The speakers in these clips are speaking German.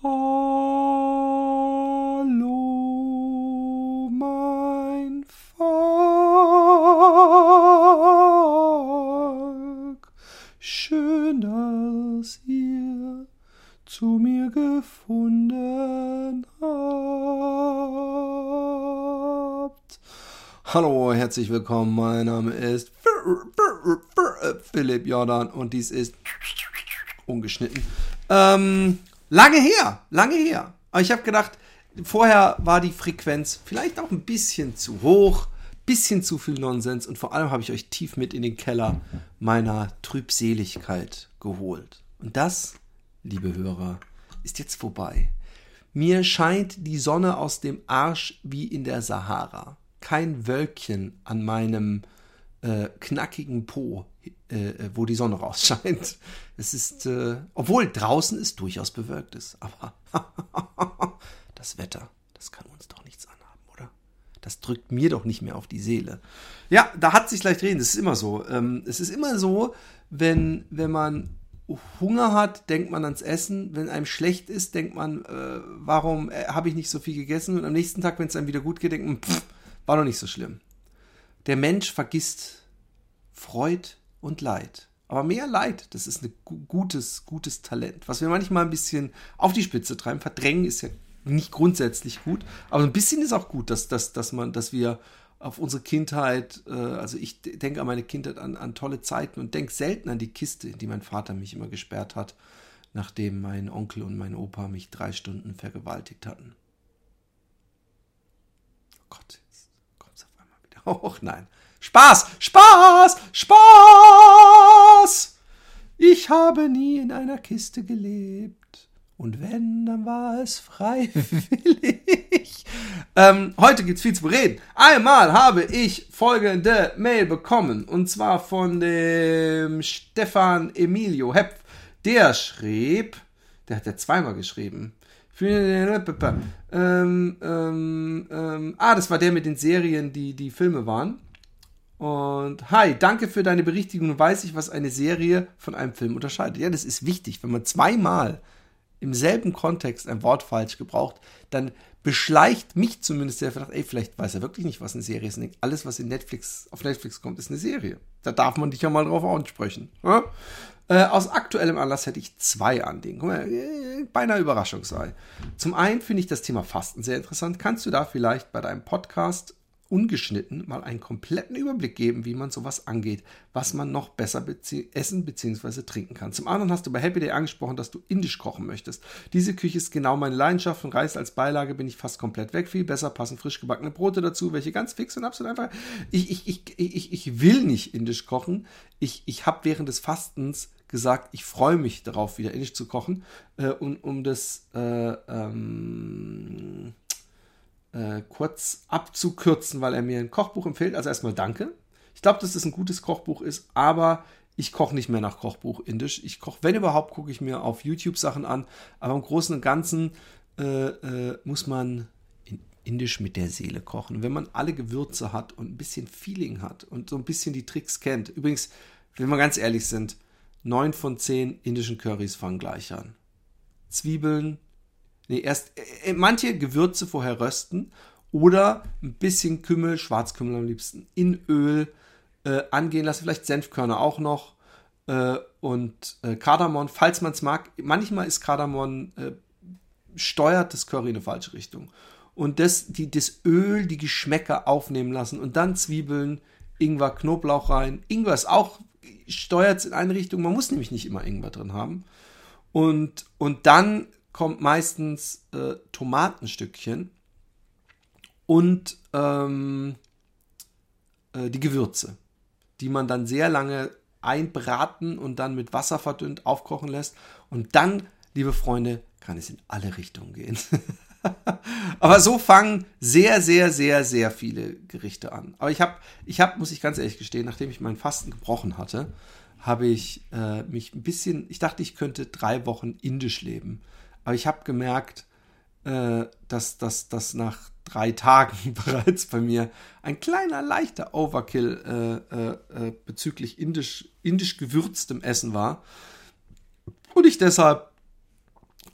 Hallo, mein Volk, schön, dass ihr zu mir gefunden habt. Hallo, herzlich willkommen, mein Name ist Philipp Jordan und dies ist ungeschnitten. Ähm, lange her, lange her. Aber ich habe gedacht, vorher war die Frequenz vielleicht auch ein bisschen zu hoch, bisschen zu viel Nonsens und vor allem habe ich euch tief mit in den Keller meiner Trübseligkeit geholt. Und das, liebe Hörer, ist jetzt vorbei. Mir scheint die Sonne aus dem Arsch wie in der Sahara. Kein Wölkchen an meinem äh, knackigen Po, äh, äh, wo die Sonne rausscheint. Es ist, äh, obwohl draußen es durchaus bewölkt ist, aber das Wetter, das kann uns doch nichts anhaben, oder? Das drückt mir doch nicht mehr auf die Seele. Ja, da hat sich leicht reden. Das ist immer so. Ähm, es ist immer so, wenn, wenn man Hunger hat, denkt man ans Essen. Wenn einem schlecht ist, denkt man, äh, warum äh, habe ich nicht so viel gegessen? Und am nächsten Tag, wenn es einem wieder gut geht, denkt man, pff, war doch nicht so schlimm. Der Mensch vergisst Freud und Leid. Aber mehr Leid, das ist ein gutes, gutes Talent. Was wir manchmal ein bisschen auf die Spitze treiben. Verdrängen ist ja nicht grundsätzlich gut, aber ein bisschen ist auch gut, dass, dass, dass man, dass wir auf unsere Kindheit, äh, also ich denke an meine Kindheit, an, an tolle Zeiten und denke selten an die Kiste, in die mein Vater mich immer gesperrt hat, nachdem mein Onkel und mein Opa mich drei Stunden vergewaltigt hatten. Oh Gott, jetzt kommt es auf hoch. Nein. Spaß, Spaß, Spaß! Ich habe nie in einer Kiste gelebt. Und wenn, dann war es freiwillig. ähm, heute gibt's viel zu bereden. Einmal habe ich folgende Mail bekommen. Und zwar von dem Stefan Emilio Hepf. Der schrieb, der hat ja zweimal geschrieben. Ähm, ähm, ähm, ah, das war der mit den Serien, die die Filme waren. Und hi, danke für deine Berichtigung. Weiß ich, was eine Serie von einem Film unterscheidet. Ja, das ist wichtig. Wenn man zweimal im selben Kontext ein Wort falsch gebraucht, dann beschleicht mich zumindest der Verdacht, ey, vielleicht weiß er wirklich nicht, was eine Serie ist. Alles, was in Netflix, auf Netflix kommt, ist eine Serie. Da darf man dich ja mal drauf ansprechen. Ja? Äh, aus aktuellem Anlass hätte ich zwei Anliegen. Guck mal, äh, beinahe Überraschung sei. Zum einen finde ich das Thema Fasten sehr interessant. Kannst du da vielleicht bei deinem Podcast ungeschnitten mal einen kompletten Überblick geben, wie man sowas angeht, was man noch besser bezie essen bzw. trinken kann. Zum anderen hast du bei Happy Day angesprochen, dass du indisch kochen möchtest. Diese Küche ist genau meine Leidenschaft. Von Reis als Beilage bin ich fast komplett weg. Viel besser passen frisch gebackene Brote dazu, welche ganz fix und absolut einfach. Ich, ich, ich, ich, ich will nicht indisch kochen. Ich, ich habe während des Fastens gesagt, ich freue mich darauf, wieder indisch zu kochen. Äh, und um das äh, ähm, äh, kurz abzukürzen, weil er mir ein Kochbuch empfiehlt. Also erstmal danke. Ich glaube, dass das ein gutes Kochbuch ist, aber ich koche nicht mehr nach Kochbuch indisch. Ich koche, wenn überhaupt, gucke ich mir auf YouTube Sachen an. Aber im Großen und Ganzen äh, äh, muss man in indisch mit der Seele kochen. Und wenn man alle Gewürze hat und ein bisschen Feeling hat und so ein bisschen die Tricks kennt. Übrigens, wenn wir ganz ehrlich sind, neun von zehn indischen Currys fangen gleich an. Zwiebeln, Nee, erst äh, manche Gewürze vorher rösten oder ein bisschen Kümmel, Schwarzkümmel am liebsten, in Öl äh, angehen lassen, vielleicht Senfkörner auch noch äh, und äh, Kardamom, falls man es mag. Manchmal ist Kardamom, äh, steuert das Curry in eine falsche Richtung. Und das, die, das Öl, die Geschmäcker aufnehmen lassen und dann Zwiebeln, Ingwer, Knoblauch rein. Ingwer ist auch, steuert es in eine Richtung. Man muss nämlich nicht immer Ingwer drin haben. Und, und dann kommt meistens äh, Tomatenstückchen und ähm, äh, die Gewürze, die man dann sehr lange einbraten und dann mit Wasser verdünnt aufkochen lässt. Und dann, liebe Freunde, kann es in alle Richtungen gehen. Aber so fangen sehr, sehr, sehr, sehr viele Gerichte an. Aber ich habe, ich habe, muss ich ganz ehrlich gestehen, nachdem ich meinen Fasten gebrochen hatte, habe ich äh, mich ein bisschen, ich dachte, ich könnte drei Wochen indisch leben. Aber ich habe gemerkt, äh, dass das nach drei Tagen bereits bei mir ein kleiner, leichter Overkill äh, äh, äh, bezüglich indisch, indisch gewürztem Essen war. Und ich deshalb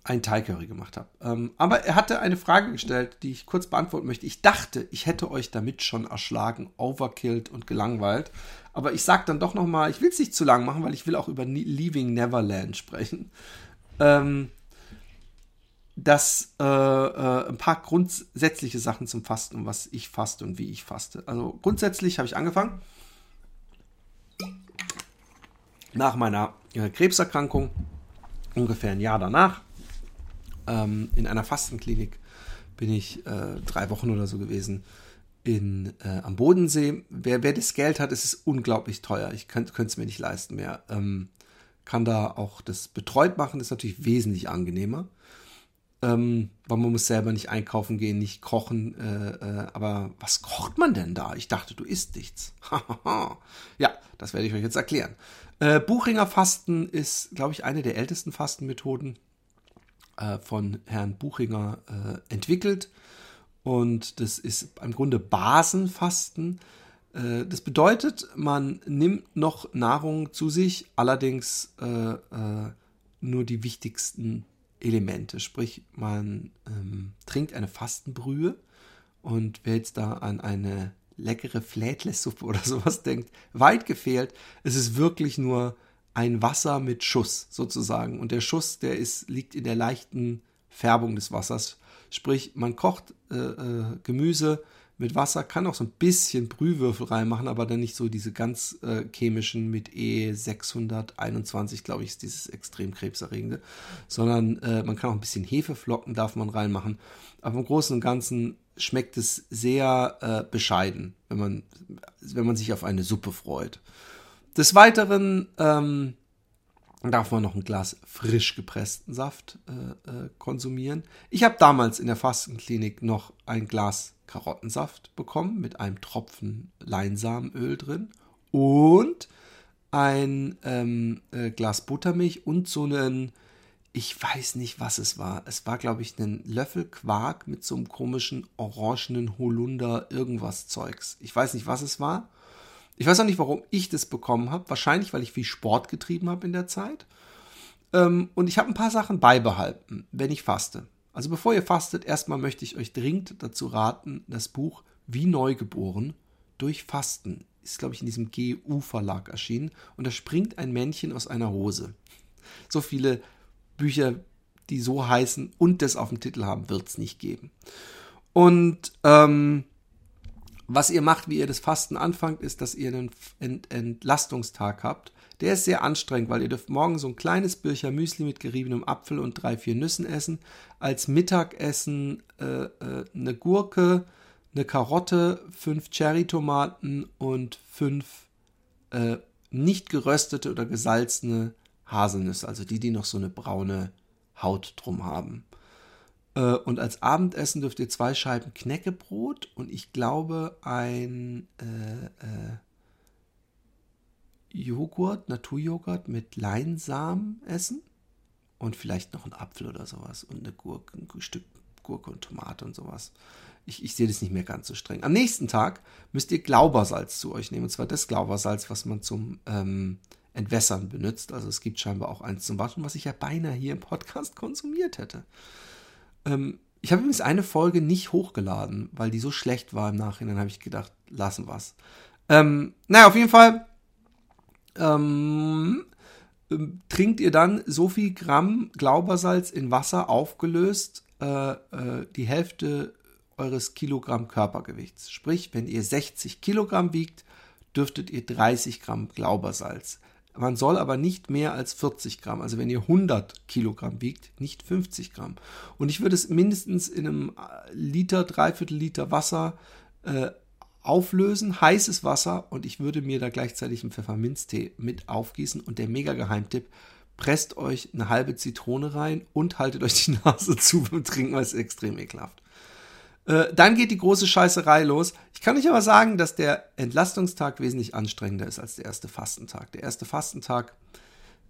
ein Thai Curry gemacht habe. Ähm, aber er hatte eine Frage gestellt, die ich kurz beantworten möchte. Ich dachte, ich hätte euch damit schon erschlagen, overkillt und gelangweilt. Aber ich sage dann doch noch mal, ich will es nicht zu lang machen, weil ich will auch über Leaving Neverland sprechen. Ähm, dass äh, äh, ein paar grundsätzliche Sachen zum Fasten, was ich faste und wie ich faste. Also grundsätzlich habe ich angefangen nach meiner äh, Krebserkrankung, ungefähr ein Jahr danach, ähm, in einer Fastenklinik bin ich äh, drei Wochen oder so gewesen in, äh, am Bodensee. Wer, wer das Geld hat, ist es unglaublich teuer. Ich könnte es mir nicht leisten mehr. Ähm, kann da auch das betreut machen, ist natürlich wesentlich angenehmer. Ähm, weil man muss selber nicht einkaufen gehen, nicht kochen. Äh, äh, aber was kocht man denn da? Ich dachte, du isst nichts. ja, das werde ich euch jetzt erklären. Äh, Buchinger Fasten ist, glaube ich, eine der ältesten Fastenmethoden äh, von Herrn Buchinger äh, entwickelt. Und das ist im Grunde Basenfasten. Äh, das bedeutet, man nimmt noch Nahrung zu sich, allerdings nur die wichtigsten Elemente. Sprich, man ähm, trinkt eine Fastenbrühe und wer jetzt da an eine leckere Flädlesuppe oder sowas denkt, weit gefehlt. Es ist wirklich nur ein Wasser mit Schuss sozusagen. Und der Schuss, der ist, liegt in der leichten Färbung des Wassers. Sprich, man kocht äh, äh, Gemüse mit Wasser, kann auch so ein bisschen Brühwürfel reinmachen, aber dann nicht so diese ganz äh, chemischen mit E621, glaube ich, ist dieses extrem krebserregende, sondern äh, man kann auch ein bisschen Hefeflocken darf man reinmachen. Aber im Großen und Ganzen schmeckt es sehr äh, bescheiden, wenn man, wenn man sich auf eine Suppe freut. Des Weiteren ähm, darf man noch ein Glas frisch gepressten Saft äh, äh, konsumieren. Ich habe damals in der Fastenklinik noch ein Glas Karottensaft bekommen mit einem Tropfen Leinsamenöl drin und ein ähm, äh, Glas Buttermilch und so einen, ich weiß nicht, was es war. Es war, glaube ich, ein Löffel Quark mit so einem komischen orangenen Holunder irgendwas Zeugs. Ich weiß nicht, was es war. Ich weiß auch nicht, warum ich das bekommen habe. Wahrscheinlich, weil ich viel Sport getrieben habe in der Zeit. Ähm, und ich habe ein paar Sachen beibehalten, wenn ich faste. Also bevor ihr fastet, erstmal möchte ich euch dringend dazu raten, das Buch Wie Neugeboren durch Fasten ist, glaube ich, in diesem GU-Verlag erschienen. Und da springt ein Männchen aus einer Hose. So viele Bücher, die so heißen und das auf dem Titel haben, wird es nicht geben. Und ähm, was ihr macht, wie ihr das Fasten anfangt, ist, dass ihr einen Ent Entlastungstag habt. Der ist sehr anstrengend, weil ihr dürft morgen so ein kleines Bircher Müsli mit geriebenem Apfel und drei, vier Nüssen essen. Als Mittagessen äh, äh, eine Gurke, eine Karotte, fünf Cherrytomaten und fünf äh, nicht geröstete oder gesalzene Haselnüsse, also die, die noch so eine braune Haut drum haben. Äh, und als Abendessen dürft ihr zwei Scheiben Knäckebrot und ich glaube ein äh, äh, Joghurt, Naturjoghurt mit Leinsamen essen und vielleicht noch einen Apfel oder sowas und eine Gurke, ein Stück Gurke und Tomate und sowas. Ich, ich sehe das nicht mehr ganz so streng. Am nächsten Tag müsst ihr Glaubersalz zu euch nehmen. Und zwar das Glaubersalz, was man zum ähm, Entwässern benutzt. Also es gibt scheinbar auch eins zum Waschen, was ich ja beinahe hier im Podcast konsumiert hätte. Ähm, ich habe übrigens eine Folge nicht hochgeladen, weil die so schlecht war im Nachhinein, habe ich gedacht, lassen wir's. Ähm, naja, auf jeden Fall ähm, ähm, trinkt ihr dann so viel Gramm Glaubersalz in Wasser aufgelöst, äh, äh, die Hälfte eures Kilogramm Körpergewichts. Sprich, wenn ihr 60 Kilogramm wiegt, dürftet ihr 30 Gramm Glaubersalz. Man soll aber nicht mehr als 40 Gramm, also wenn ihr 100 Kilogramm wiegt, nicht 50 Gramm. Und ich würde es mindestens in einem äh, Liter, Dreiviertel Liter Wasser äh, auflösen, heißes Wasser und ich würde mir da gleichzeitig einen Pfefferminztee mit aufgießen und der mega Geheimtipp, presst euch eine halbe Zitrone rein und haltet euch die Nase zu beim Trinken, weil es extrem ekelhaft. Äh, dann geht die große Scheißerei los. Ich kann euch aber sagen, dass der Entlastungstag wesentlich anstrengender ist als der erste Fastentag. Der erste Fastentag,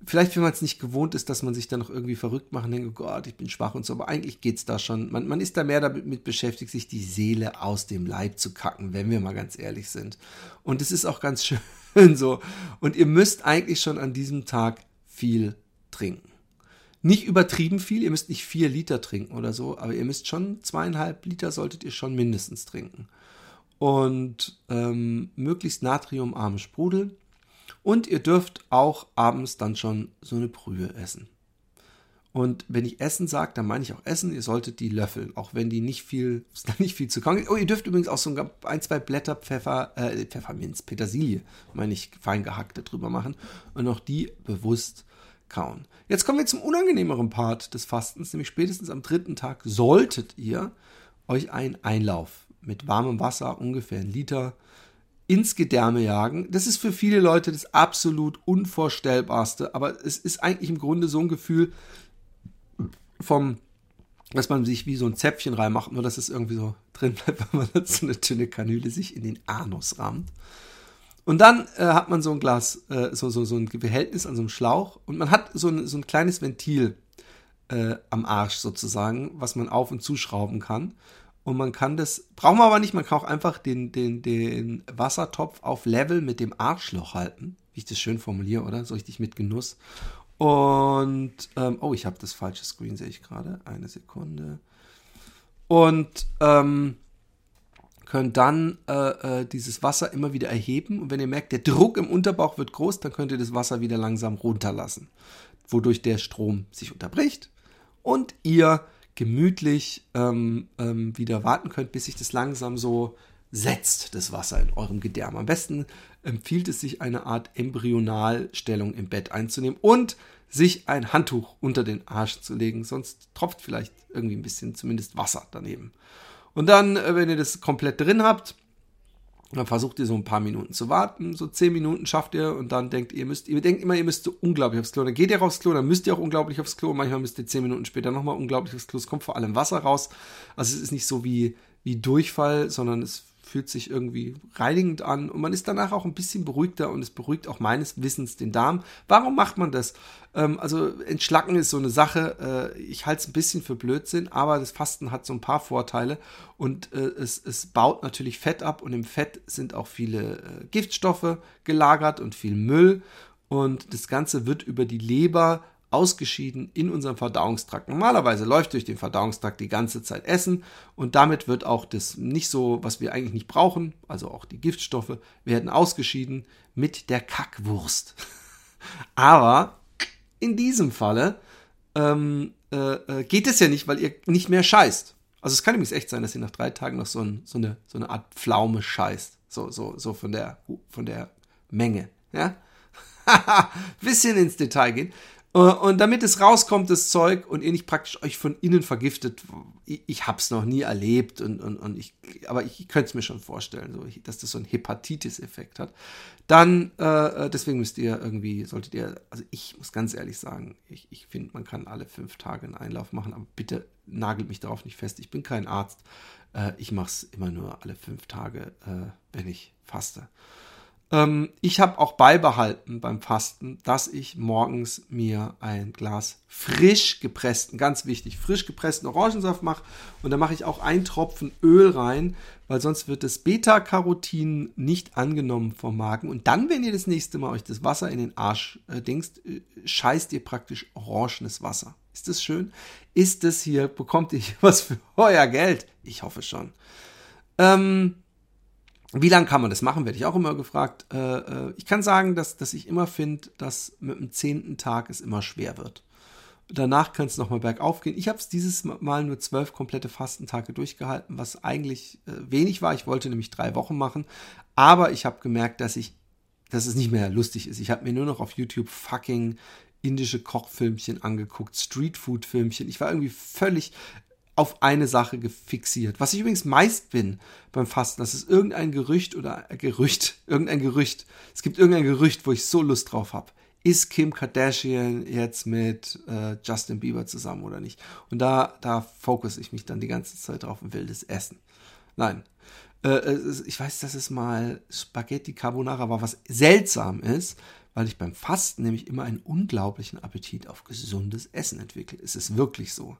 vielleicht wenn man es nicht gewohnt ist, dass man sich dann noch irgendwie verrückt macht und denkt, oh Gott, ich bin schwach und so, aber eigentlich geht es da schon. Man, man ist da mehr damit beschäftigt, sich die Seele aus dem Leib zu kacken, wenn wir mal ganz ehrlich sind. Und es ist auch ganz schön so. Und ihr müsst eigentlich schon an diesem Tag viel trinken. Nicht übertrieben viel, ihr müsst nicht vier Liter trinken oder so, aber ihr müsst schon zweieinhalb Liter solltet ihr schon mindestens trinken. Und ähm, möglichst natriumarmen Sprudel. Und ihr dürft auch abends dann schon so eine Brühe essen. Und wenn ich Essen sage, dann meine ich auch Essen. Ihr solltet die löffeln, auch wenn die nicht viel, nicht viel zu kauen. Oh, ihr dürft übrigens auch so ein, zwei Blätter Pfeffer, äh, Pfefferminz, Petersilie, meine ich, fein gehackte drüber machen und auch die bewusst kauen. Jetzt kommen wir zum unangenehmeren Part des Fastens, nämlich spätestens am dritten Tag solltet ihr euch einen Einlauf mit warmem Wasser, ungefähr ein Liter, ins Gedärme jagen. Das ist für viele Leute das absolut Unvorstellbarste, aber es ist eigentlich im Grunde so ein Gefühl vom, dass man sich wie so ein Zäpfchen reinmacht, nur dass es irgendwie so drin bleibt, wenn man so eine dünne Kanüle sich in den Anus rammt. Und dann äh, hat man so ein Glas, äh, so, so, so ein Behältnis an so einem Schlauch und man hat so ein, so ein kleines Ventil äh, am Arsch sozusagen, was man auf- und zuschrauben kann. Und man kann das, braucht man aber nicht, man kann auch einfach den, den, den Wassertopf auf Level mit dem Arschloch halten. Wie ich das schön formuliere, oder? So richtig mit Genuss. Und, ähm, oh, ich habe das falsche Screen, sehe ich gerade. Eine Sekunde. Und, ähm, könnt dann äh, äh, dieses Wasser immer wieder erheben. Und wenn ihr merkt, der Druck im Unterbauch wird groß, dann könnt ihr das Wasser wieder langsam runterlassen, wodurch der Strom sich unterbricht und ihr gemütlich ähm, ähm, wieder warten könnt, bis sich das langsam so setzt, das Wasser in eurem Gedärm. Am besten empfiehlt es sich, eine Art Embryonalstellung im Bett einzunehmen und sich ein Handtuch unter den Arsch zu legen, sonst tropft vielleicht irgendwie ein bisschen zumindest Wasser daneben. Und dann, äh, wenn ihr das komplett drin habt, dann versucht ihr so ein paar Minuten zu warten. So zehn Minuten schafft ihr und dann denkt ihr müsst, ihr denkt immer, ihr müsst so unglaublich aufs Klo. Dann geht ihr aufs Klo, dann müsst ihr auch unglaublich aufs Klo. Manchmal müsst ihr zehn Minuten später nochmal unglaublich aufs Klo. Es kommt vor allem Wasser raus. Also es ist nicht so wie, wie Durchfall, sondern es fühlt sich irgendwie reinigend an und man ist danach auch ein bisschen beruhigter und es beruhigt auch meines Wissens den Darm. Warum macht man das? Ähm, also Entschlacken ist so eine Sache, äh, ich halte es ein bisschen für Blödsinn, aber das Fasten hat so ein paar Vorteile und äh, es, es baut natürlich Fett ab und im Fett sind auch viele äh, Giftstoffe gelagert und viel Müll und das Ganze wird über die Leber ausgeschieden in unserem Verdauungstrakt. Normalerweise läuft durch den Verdauungstrakt die ganze Zeit Essen und damit wird auch das nicht so, was wir eigentlich nicht brauchen, also auch die Giftstoffe, werden ausgeschieden mit der Kackwurst. Aber in diesem Falle ähm, äh, äh, geht es ja nicht, weil ihr nicht mehr scheißt. Also es kann nämlich echt sein, dass ihr nach drei Tagen noch so, ein, so, eine, so eine Art Pflaume scheißt. So, so, so von der, von der Menge. Ja? Bisschen ins Detail gehen. Äh, und damit es rauskommt, das Zeug, und ihr nicht praktisch euch von innen vergiftet, ich, ich hab's noch nie erlebt, und, und, und ich, aber ich könnte es mir schon vorstellen, so, dass das so einen Hepatitis-Effekt hat. Dann, äh, äh, deswegen müsst ihr irgendwie, solltet ihr, also ich muss ganz ehrlich sagen, ich, ich finde, man kann alle fünf Tage einen Einlauf machen, aber bitte nagelt mich darauf nicht fest. Ich bin kein Arzt. Äh, ich mache es immer nur alle fünf Tage, äh, wenn ich faste. Ähm, ich habe auch beibehalten beim Fasten, dass ich morgens mir ein Glas frisch gepressten, ganz wichtig, frisch gepressten Orangensaft mache. Und da mache ich auch einen Tropfen Öl rein, weil sonst wird das Beta-Carotin nicht angenommen vom Magen. Und dann, wenn ihr das nächste Mal euch das Wasser in den Arsch äh, dingst, äh, scheißt ihr praktisch orangenes Wasser. Ist das schön? Ist das hier, bekommt ihr was für euer Geld? Ich hoffe schon. Ähm, wie lange kann man das machen, werde ich auch immer gefragt. Äh, äh, ich kann sagen, dass, dass ich immer finde, dass mit dem zehnten Tag es immer schwer wird. Danach kann es nochmal bergauf gehen. Ich habe es dieses Mal nur zwölf komplette Fastentage durchgehalten, was eigentlich äh, wenig war. Ich wollte nämlich drei Wochen machen, aber ich habe gemerkt, dass ich, dass es nicht mehr lustig ist. Ich habe mir nur noch auf YouTube fucking indische Kochfilmchen angeguckt, Streetfood-Filmchen. Ich war irgendwie völlig, auf eine Sache gefixiert. Was ich übrigens meist bin beim Fasten, das ist irgendein Gerücht oder äh, Gerücht, irgendein Gerücht. Es gibt irgendein Gerücht, wo ich so Lust drauf habe. Ist Kim Kardashian jetzt mit äh, Justin Bieber zusammen oder nicht? Und da, da fokusse ich mich dann die ganze Zeit drauf und will das essen. Nein. Äh, ich weiß, dass es mal Spaghetti Carbonara war, was seltsam ist, weil ich beim Fasten nämlich immer einen unglaublichen Appetit auf gesundes Essen entwickle. Es ist wirklich so.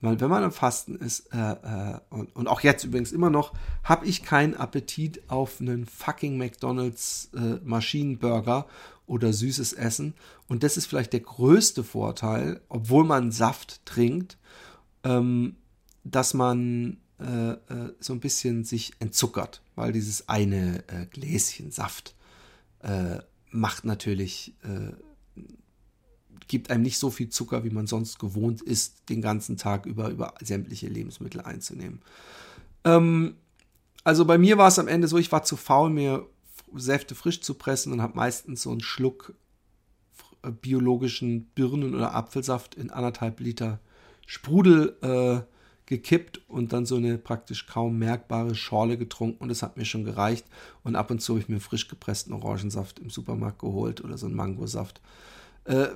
Weil wenn man am Fasten ist, äh, äh, und, und, auch jetzt übrigens immer noch, habe ich keinen Appetit auf einen fucking McDonalds äh, Maschinenburger oder süßes Essen. Und das ist vielleicht der größte Vorteil, obwohl man Saft trinkt, ähm, dass man äh, äh, so ein bisschen sich entzuckert, weil dieses eine äh, Gläschen Saft macht natürlich, äh, gibt einem nicht so viel Zucker, wie man sonst gewohnt ist, den ganzen Tag über, über sämtliche Lebensmittel einzunehmen. Ähm, also bei mir war es am Ende so, ich war zu faul, mir Säfte frisch zu pressen und habe meistens so einen Schluck äh, biologischen Birnen- oder Apfelsaft in anderthalb Liter Sprudel äh, gekippt und dann so eine praktisch kaum merkbare Schorle getrunken und das hat mir schon gereicht. Und ab und zu habe ich mir frisch gepressten Orangensaft im Supermarkt geholt oder so einen Mangosaft. Äh,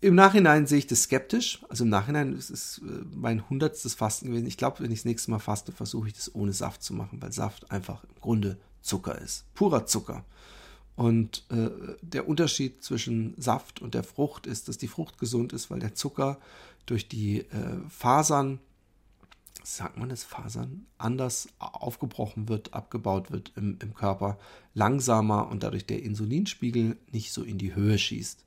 Im Nachhinein sehe ich das skeptisch. Also im Nachhinein ist es äh, mein hundertstes Fasten gewesen. Ich glaube, wenn ich das nächste Mal faste, versuche ich das ohne Saft zu machen, weil Saft einfach im Grunde Zucker ist. Purer Zucker. Und äh, der Unterschied zwischen Saft und der Frucht ist, dass die Frucht gesund ist, weil der Zucker durch die äh, Fasern, sagt man das, Fasern, anders aufgebrochen wird, abgebaut wird im, im Körper, langsamer und dadurch der Insulinspiegel nicht so in die Höhe schießt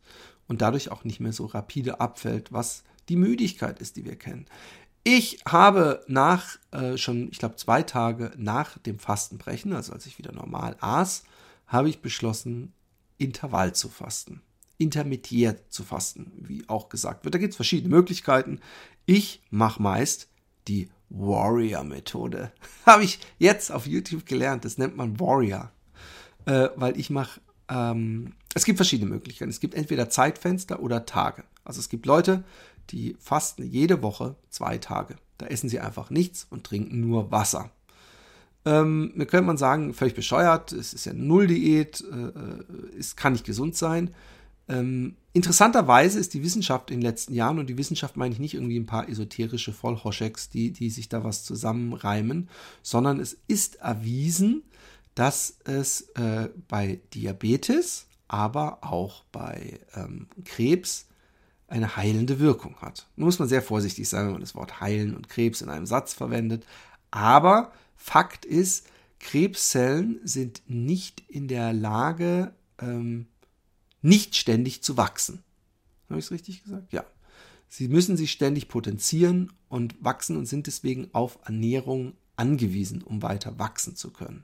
und dadurch auch nicht mehr so rapide abfällt, was die Müdigkeit ist, die wir kennen. Ich habe nach äh, schon, ich glaube, zwei Tage nach dem Fastenbrechen, also als ich wieder normal aß, habe ich beschlossen, Intervall zu fasten. Intermittiert zu fasten, wie auch gesagt wird. Da gibt es verschiedene Möglichkeiten. Ich mache meist die Warrior-Methode. habe ich jetzt auf YouTube gelernt. Das nennt man Warrior. Äh, weil ich mache, ähm, es gibt verschiedene Möglichkeiten. Es gibt entweder Zeitfenster oder Tage. Also es gibt Leute, die fasten jede Woche zwei Tage. Da essen sie einfach nichts und trinken nur Wasser. Ähm, mir könnte man sagen, völlig bescheuert, es ist ja Null-Diät, äh, äh, es kann nicht gesund sein. Ähm, interessanterweise ist die Wissenschaft in den letzten Jahren, und die Wissenschaft meine ich nicht irgendwie ein paar esoterische Vollhoschecks, die, die sich da was zusammenreimen, sondern es ist erwiesen, dass es äh, bei Diabetes, aber auch bei ähm, Krebs eine heilende Wirkung hat. Nun muss man sehr vorsichtig sein, wenn man das Wort heilen und Krebs in einem Satz verwendet. Aber Fakt ist, Krebszellen sind nicht in der Lage, ähm, nicht ständig zu wachsen. Habe ich es richtig gesagt? Ja. Sie müssen sich ständig potenzieren und wachsen und sind deswegen auf Ernährung angewiesen, um weiter wachsen zu können.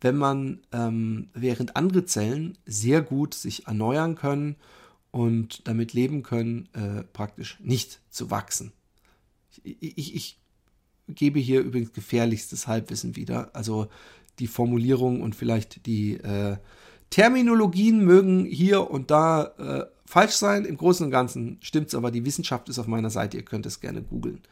Wenn man, ähm, während andere Zellen sehr gut sich erneuern können und damit leben können, äh, praktisch nicht zu wachsen. Ich, ich, ich, gebe hier übrigens gefährlichstes Halbwissen wieder. Also die Formulierung und vielleicht die äh, Terminologien mögen hier und da äh, falsch sein. Im Großen und Ganzen stimmt es, aber die Wissenschaft ist auf meiner Seite. Ihr könnt es gerne googeln.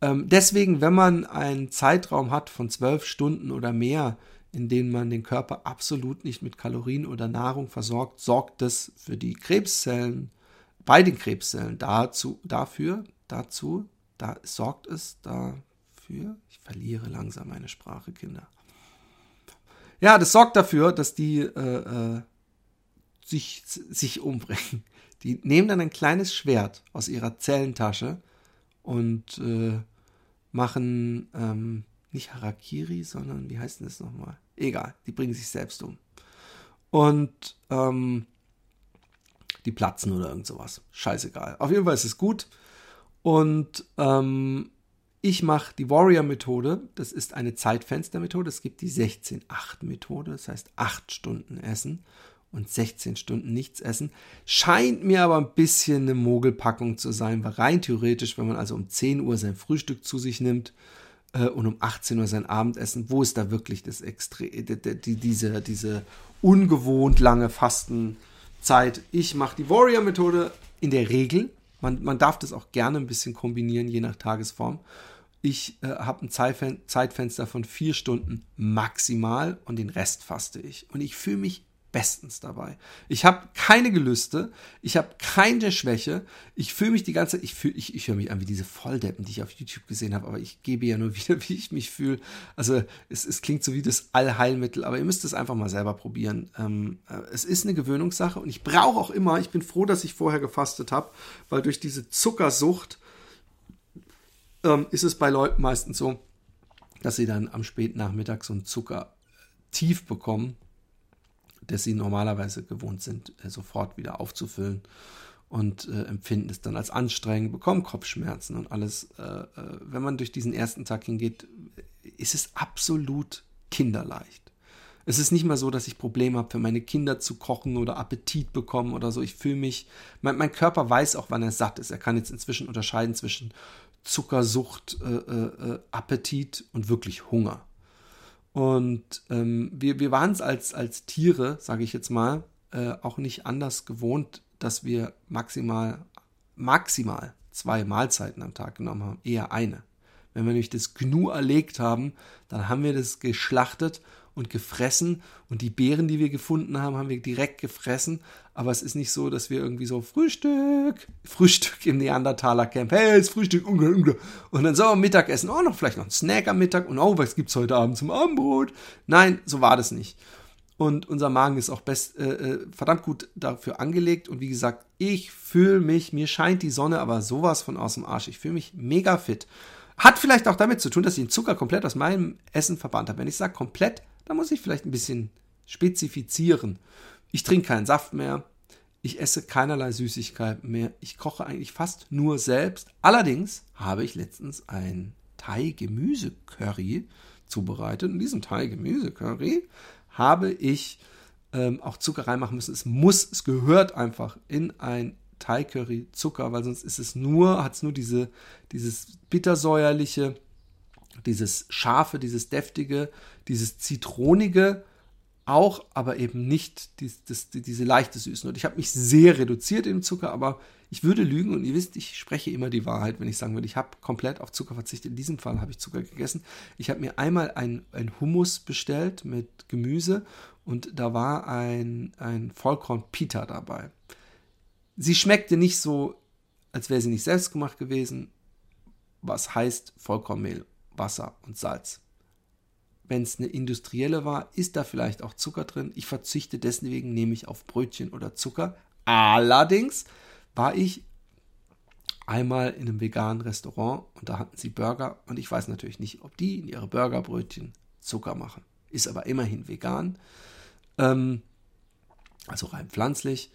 Ähm, deswegen, wenn man einen Zeitraum hat von zwölf Stunden oder mehr, in denen man den Körper absolut nicht mit Kalorien oder Nahrung versorgt, sorgt das für die Krebszellen, bei den Krebszellen dazu, dafür, dazu, da sorgt es dafür, ich verliere langsam meine Sprache, Kinder. Ja, das sorgt dafür, dass die äh, äh, sich, sich umbringen. Die nehmen dann ein kleines Schwert aus ihrer Zellentasche und äh, machen ähm, nicht Harakiri, sondern wie heißt denn das nochmal? Egal, die bringen sich selbst um. Und ähm, die platzen oder irgend sowas. Scheißegal. Auf jeden Fall ist es gut. Und ähm, ich mache die Warrior-Methode. Das ist eine Zeitfenster-Methode. Es gibt die 16-8-Methode. Das heißt 8 Stunden essen und 16 Stunden nichts essen. Scheint mir aber ein bisschen eine Mogelpackung zu sein, weil rein theoretisch, wenn man also um 10 Uhr sein Frühstück zu sich nimmt, äh, und um 18 Uhr sein Abendessen. Wo ist da wirklich das Extre die, die, diese, diese ungewohnt lange Fastenzeit? Ich mache die Warrior-Methode in der Regel. Man, man darf das auch gerne ein bisschen kombinieren, je nach Tagesform. Ich äh, habe ein Zeitfenster von vier Stunden maximal und den Rest faste ich. Und ich fühle mich bestens dabei. Ich habe keine Gelüste, ich habe keine Schwäche, ich fühle mich die ganze Zeit, ich, fühl, ich, ich höre mich an wie diese Volldeppen, die ich auf YouTube gesehen habe, aber ich gebe ja nur wieder, wie ich mich fühle. Also es, es klingt so wie das Allheilmittel, aber ihr müsst es einfach mal selber probieren. Ähm, äh, es ist eine Gewöhnungssache und ich brauche auch immer, ich bin froh, dass ich vorher gefastet habe, weil durch diese Zuckersucht ähm, ist es bei Leuten meistens so, dass sie dann am späten Nachmittag so einen Zucker tief bekommen das sie normalerweise gewohnt sind, äh, sofort wieder aufzufüllen und äh, empfinden es dann als anstrengend, bekommen Kopfschmerzen und alles. Äh, äh, wenn man durch diesen ersten Tag hingeht, ist es absolut kinderleicht. Es ist nicht mal so, dass ich Probleme habe, für meine Kinder zu kochen oder Appetit bekommen oder so. Ich fühle mich, mein, mein, Körper weiß auch, wann er satt ist. Er kann jetzt inzwischen unterscheiden zwischen Zuckersucht, äh, äh, Appetit und wirklich Hunger. Und ähm, wir, wir waren es als, als Tiere, sage ich jetzt mal, äh, auch nicht anders gewohnt, dass wir maximal, maximal zwei Mahlzeiten am Tag genommen haben, eher eine. Wenn wir nämlich das Gnu erlegt haben, dann haben wir das geschlachtet und gefressen und die Beeren, die wir gefunden haben, haben wir direkt gefressen. Aber es ist nicht so, dass wir irgendwie so Frühstück, Frühstück im Neandertaler Camp, hey, ist Frühstück, und dann so Mittagessen, oh, noch vielleicht noch ein Snack am Mittag und oh, was gibt's heute Abend zum Abendbrot? Nein, so war das nicht. Und unser Magen ist auch best, äh, äh verdammt gut dafür angelegt. Und wie gesagt, ich fühle mich, mir scheint die Sonne aber sowas von aus dem Arsch. Ich fühle mich mega fit. Hat vielleicht auch damit zu tun, dass ich den Zucker komplett aus meinem Essen verbannt habe. Wenn ich sage komplett, da muss ich vielleicht ein bisschen spezifizieren. Ich trinke keinen Saft mehr. Ich esse keinerlei Süßigkeiten mehr. Ich koche eigentlich fast nur selbst. Allerdings habe ich letztens ein Thai-Gemüse-Curry zubereitet. In diesem Thai-Gemüse-Curry habe ich ähm, auch Zucker reinmachen müssen. Es muss, es gehört einfach in ein Thai-Curry Zucker, weil sonst ist es nur, hat es nur diese, dieses bittersäuerliche, dieses scharfe, dieses deftige, dieses zitronige, auch, aber eben nicht die, das, die, diese leichte Süße. Und ich habe mich sehr reduziert im Zucker, aber ich würde lügen und ihr wisst, ich spreche immer die Wahrheit, wenn ich sagen würde, ich habe komplett auf Zucker verzichtet. In diesem Fall habe ich Zucker gegessen. Ich habe mir einmal ein, ein Hummus bestellt mit Gemüse und da war ein, ein Vollkorn-Pita dabei. Sie schmeckte nicht so, als wäre sie nicht selbst gemacht gewesen, was heißt Vollkornmehl, Wasser und Salz. Wenn es eine industrielle war, ist da vielleicht auch Zucker drin. Ich verzichte deswegen nämlich auf Brötchen oder Zucker. Allerdings war ich einmal in einem veganen Restaurant und da hatten sie Burger und ich weiß natürlich nicht, ob die in ihre Burgerbrötchen Zucker machen. Ist aber immerhin vegan, ähm, also rein pflanzlich.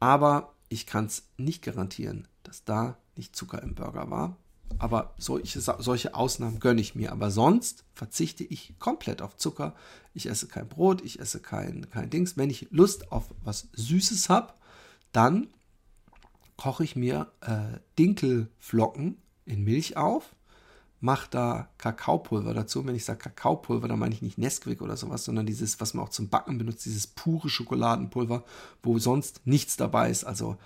Aber ich kann es nicht garantieren, dass da nicht Zucker im Burger war. Aber solche, solche Ausnahmen gönne ich mir. Aber sonst verzichte ich komplett auf Zucker. Ich esse kein Brot, ich esse kein, kein Dings. Wenn ich Lust auf was Süßes habe, dann koche ich mir äh, Dinkelflocken in Milch auf mache da Kakaopulver dazu. Wenn ich sage Kakaopulver, dann meine ich nicht Nesquik oder sowas, sondern dieses, was man auch zum Backen benutzt, dieses pure Schokoladenpulver, wo sonst nichts dabei ist. Also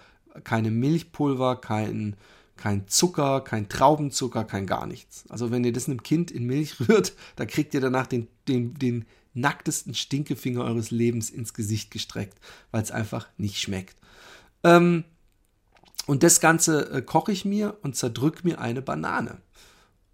keine Milchpulver, kein, kein Zucker, kein Traubenzucker, kein gar nichts. Also wenn ihr das einem Kind in Milch rührt, da kriegt ihr danach den, den, den nacktesten Stinkefinger eures Lebens ins Gesicht gestreckt, weil es einfach nicht schmeckt. Ähm, und das Ganze äh, koche ich mir und zerdrück mir eine Banane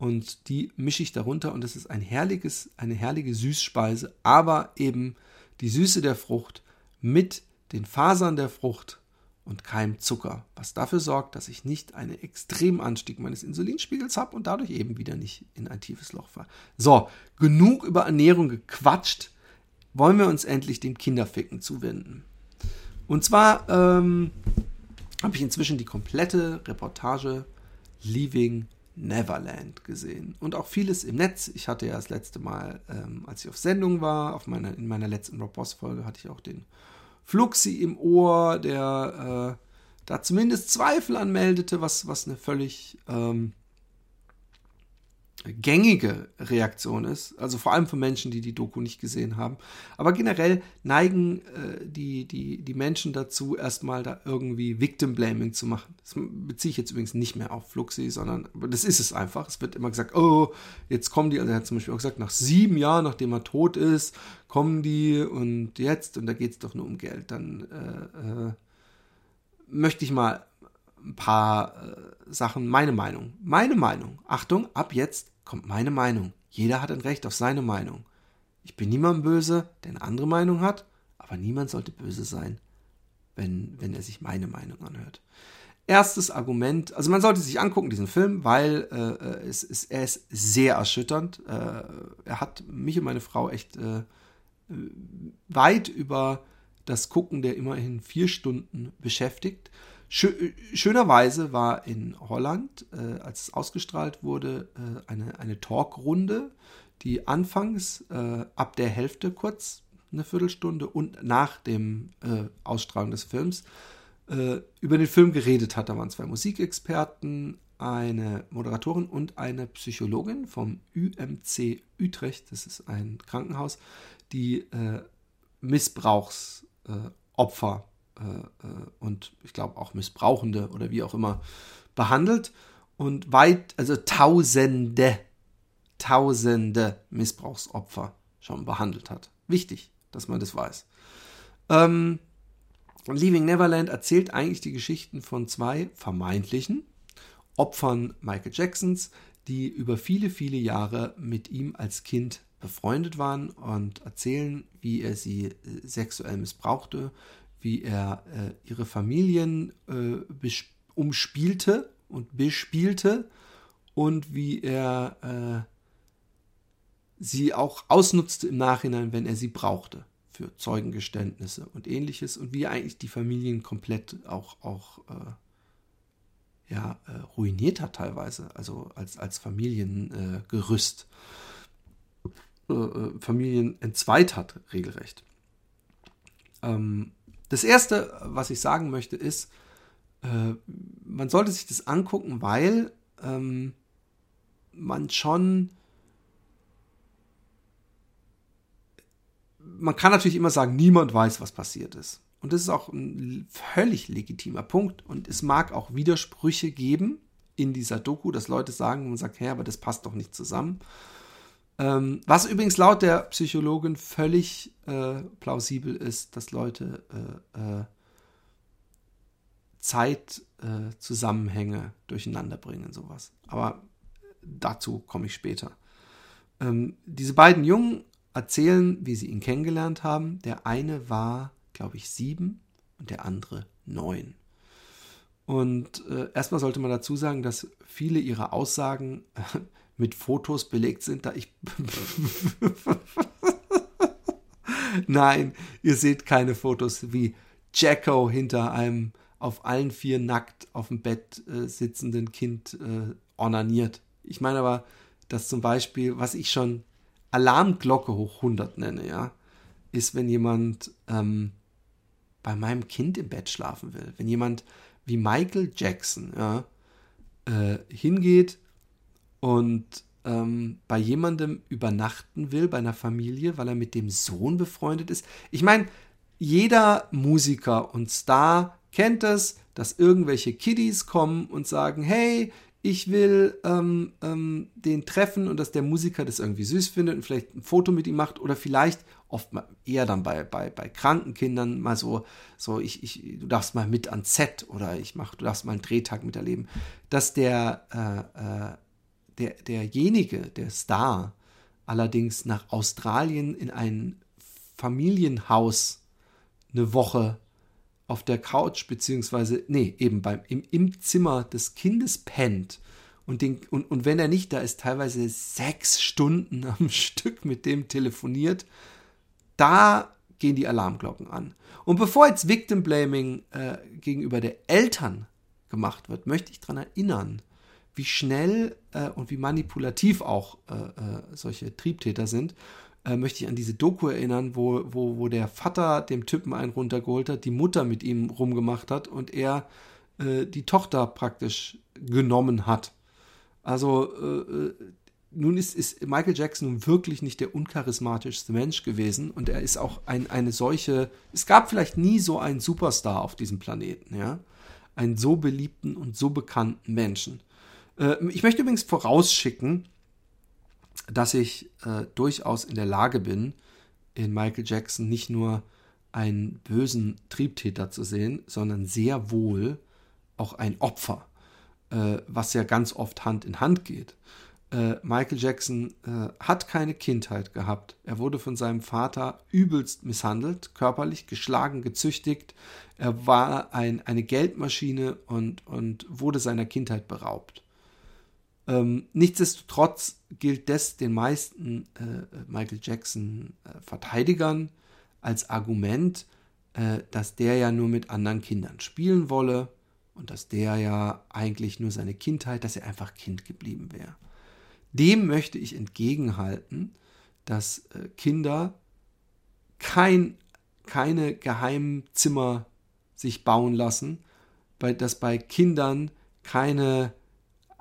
und die mische ich darunter und das ist ein herrliches, eine herrliche Süßspeise, aber eben die Süße der Frucht mit den Fasern der Frucht und keinem Zucker, was dafür sorgt, dass ich nicht einen extremen Anstieg meines Insulinspiegels habe und dadurch eben wieder nicht in ein tiefes Loch fahre. So, genug über Ernährung gequatscht, wollen wir uns endlich dem Kinderficken zuwenden. Und zwar ähm, habe ich inzwischen die komplette Reportage Leaving Neverland gesehen. Und auch vieles im Netz. Ich hatte ja das letzte Mal, ähm, als ich auf Sendung war, auf meiner, in meiner letzten Rob Boss Folge, hatte ich auch den Fluxi im Ohr, der äh, da zumindest Zweifel anmeldete, was, was eine völlig ähm, gängige Reaktion ist, also vor allem für Menschen, die die Doku nicht gesehen haben. Aber generell neigen äh, die, die, die Menschen dazu, erstmal da irgendwie Victim Blaming zu machen. Das beziehe ich jetzt übrigens nicht mehr auf Fluxi, sondern das ist es einfach. Es wird immer gesagt, oh, jetzt kommen die, also er hat zum Beispiel auch gesagt, nach sieben Jahren, nachdem er tot ist, kommen die und jetzt, und da geht es doch nur um Geld. Dann äh, äh, möchte ich mal ein paar äh, Sachen, meine Meinung. Meine Meinung. Achtung, ab jetzt kommt meine Meinung. Jeder hat ein Recht auf seine Meinung. Ich bin niemandem böse, der eine andere Meinung hat, aber niemand sollte böse sein, wenn, wenn er sich meine Meinung anhört. Erstes Argument, also man sollte sich angucken, diesen Film, weil äh, äh es ist, er ist sehr erschütternd. Äh, er hat mich und meine Frau echt äh, weit über das Gucken der immerhin vier Stunden beschäftigt. Schönerweise war in Holland, äh, als es ausgestrahlt wurde, äh, eine, eine Talkrunde, die anfangs äh, ab der Hälfte kurz eine Viertelstunde und nach dem äh, Ausstrahlung des Films äh, über den Film geredet hat. Da waren zwei Musikexperten, eine Moderatorin und eine Psychologin vom UMC Utrecht, das ist ein Krankenhaus, die äh, Missbrauchsopfer und ich glaube auch Missbrauchende oder wie auch immer behandelt und weit, also Tausende, Tausende Missbrauchsopfer schon behandelt hat. Wichtig, dass man das weiß. Ähm, Leaving Neverland erzählt eigentlich die Geschichten von zwei vermeintlichen Opfern Michael Jacksons, die über viele, viele Jahre mit ihm als Kind befreundet waren und erzählen, wie er sie äh, sexuell missbrauchte, wie er äh, ihre Familien äh, umspielte und bespielte und wie er äh, sie auch ausnutzte im Nachhinein, wenn er sie brauchte für Zeugengeständnisse und ähnliches und wie er eigentlich die Familien komplett auch, auch äh, ja, äh, ruiniert hat teilweise, also als, als Familiengerüst. Familien entzweit hat, regelrecht. Ähm, das erste, was ich sagen möchte, ist, äh, man sollte sich das angucken, weil ähm, man schon. Man kann natürlich immer sagen, niemand weiß, was passiert ist. Und das ist auch ein völlig legitimer Punkt. Und es mag auch Widersprüche geben in dieser Doku, dass Leute sagen, man sagt, hä, aber das passt doch nicht zusammen. Ähm, was übrigens laut der Psychologin völlig äh, plausibel ist, dass Leute äh, äh, Zeitzusammenhänge äh, durcheinander bringen, sowas. Aber dazu komme ich später. Ähm, diese beiden Jungen erzählen, wie sie ihn kennengelernt haben. Der eine war, glaube ich, sieben und der andere neun. Und äh, erstmal sollte man dazu sagen, dass viele ihrer Aussagen mit Fotos belegt sind, da ich. Nein, ihr seht keine Fotos wie Jacko hinter einem auf allen vier nackt auf dem Bett äh, sitzenden Kind äh, ornaniert. Ich meine aber, dass zum Beispiel, was ich schon Alarmglocke hoch 100 nenne, ja, ist, wenn jemand ähm, bei meinem Kind im Bett schlafen will. Wenn jemand wie Michael Jackson ja, äh, hingeht und ähm, bei jemandem übernachten will, bei einer Familie, weil er mit dem Sohn befreundet ist. Ich meine, jeder Musiker und Star kennt es, dass irgendwelche Kiddies kommen und sagen, hey, ich will ähm, ähm, den treffen und dass der Musiker das irgendwie süß findet und vielleicht ein Foto mit ihm macht oder vielleicht oft mal eher dann bei, bei, bei kranken Kindern mal so, so ich, ich, du darfst mal mit ans Set oder ich mach, du darfst mal einen Drehtag miterleben, dass der äh, äh, der, derjenige, der Star, allerdings nach Australien in ein Familienhaus eine Woche auf der Couch, beziehungsweise, nee, eben beim, im, im Zimmer des Kindes pennt und, den, und, und wenn er nicht da ist, teilweise sechs Stunden am Stück mit dem telefoniert, da gehen die Alarmglocken an. Und bevor jetzt Victim Blaming äh, gegenüber der Eltern gemacht wird, möchte ich daran erinnern, wie schnell äh, und wie manipulativ auch äh, äh, solche Triebtäter sind, äh, möchte ich an diese Doku erinnern, wo, wo, wo der Vater dem Typen einen runtergeholt hat, die Mutter mit ihm rumgemacht hat und er äh, die Tochter praktisch genommen hat. Also nun ist, ist Michael Jackson nun wirklich nicht der uncharismatischste Mensch gewesen und er ist auch ein, eine solche, es gab vielleicht nie so einen Superstar auf diesem Planeten, ja, einen so beliebten und so bekannten Menschen. Äh, ich möchte übrigens vorausschicken, dass ich äh, durchaus in der Lage bin, in Michael Jackson nicht nur einen bösen Triebtäter zu sehen, sondern sehr wohl auch ein Opfer, äh, was ja ganz oft Hand in Hand geht. Äh, Michael Jackson äh, hat keine Kindheit gehabt. Er wurde von seinem Vater übelst misshandelt, körperlich geschlagen, gezüchtigt. Er war ein, eine Geldmaschine und, und wurde seiner Kindheit beraubt. Ähm, nichtsdestotrotz gilt das den meisten äh, Michael Jackson-Verteidigern äh, als Argument, äh, dass der ja nur mit anderen Kindern spielen wolle und dass der ja eigentlich nur seine Kindheit, dass er einfach Kind geblieben wäre. Dem möchte ich entgegenhalten, dass äh, Kinder kein, keine geheimen Zimmer sich bauen lassen, bei, dass bei Kindern keine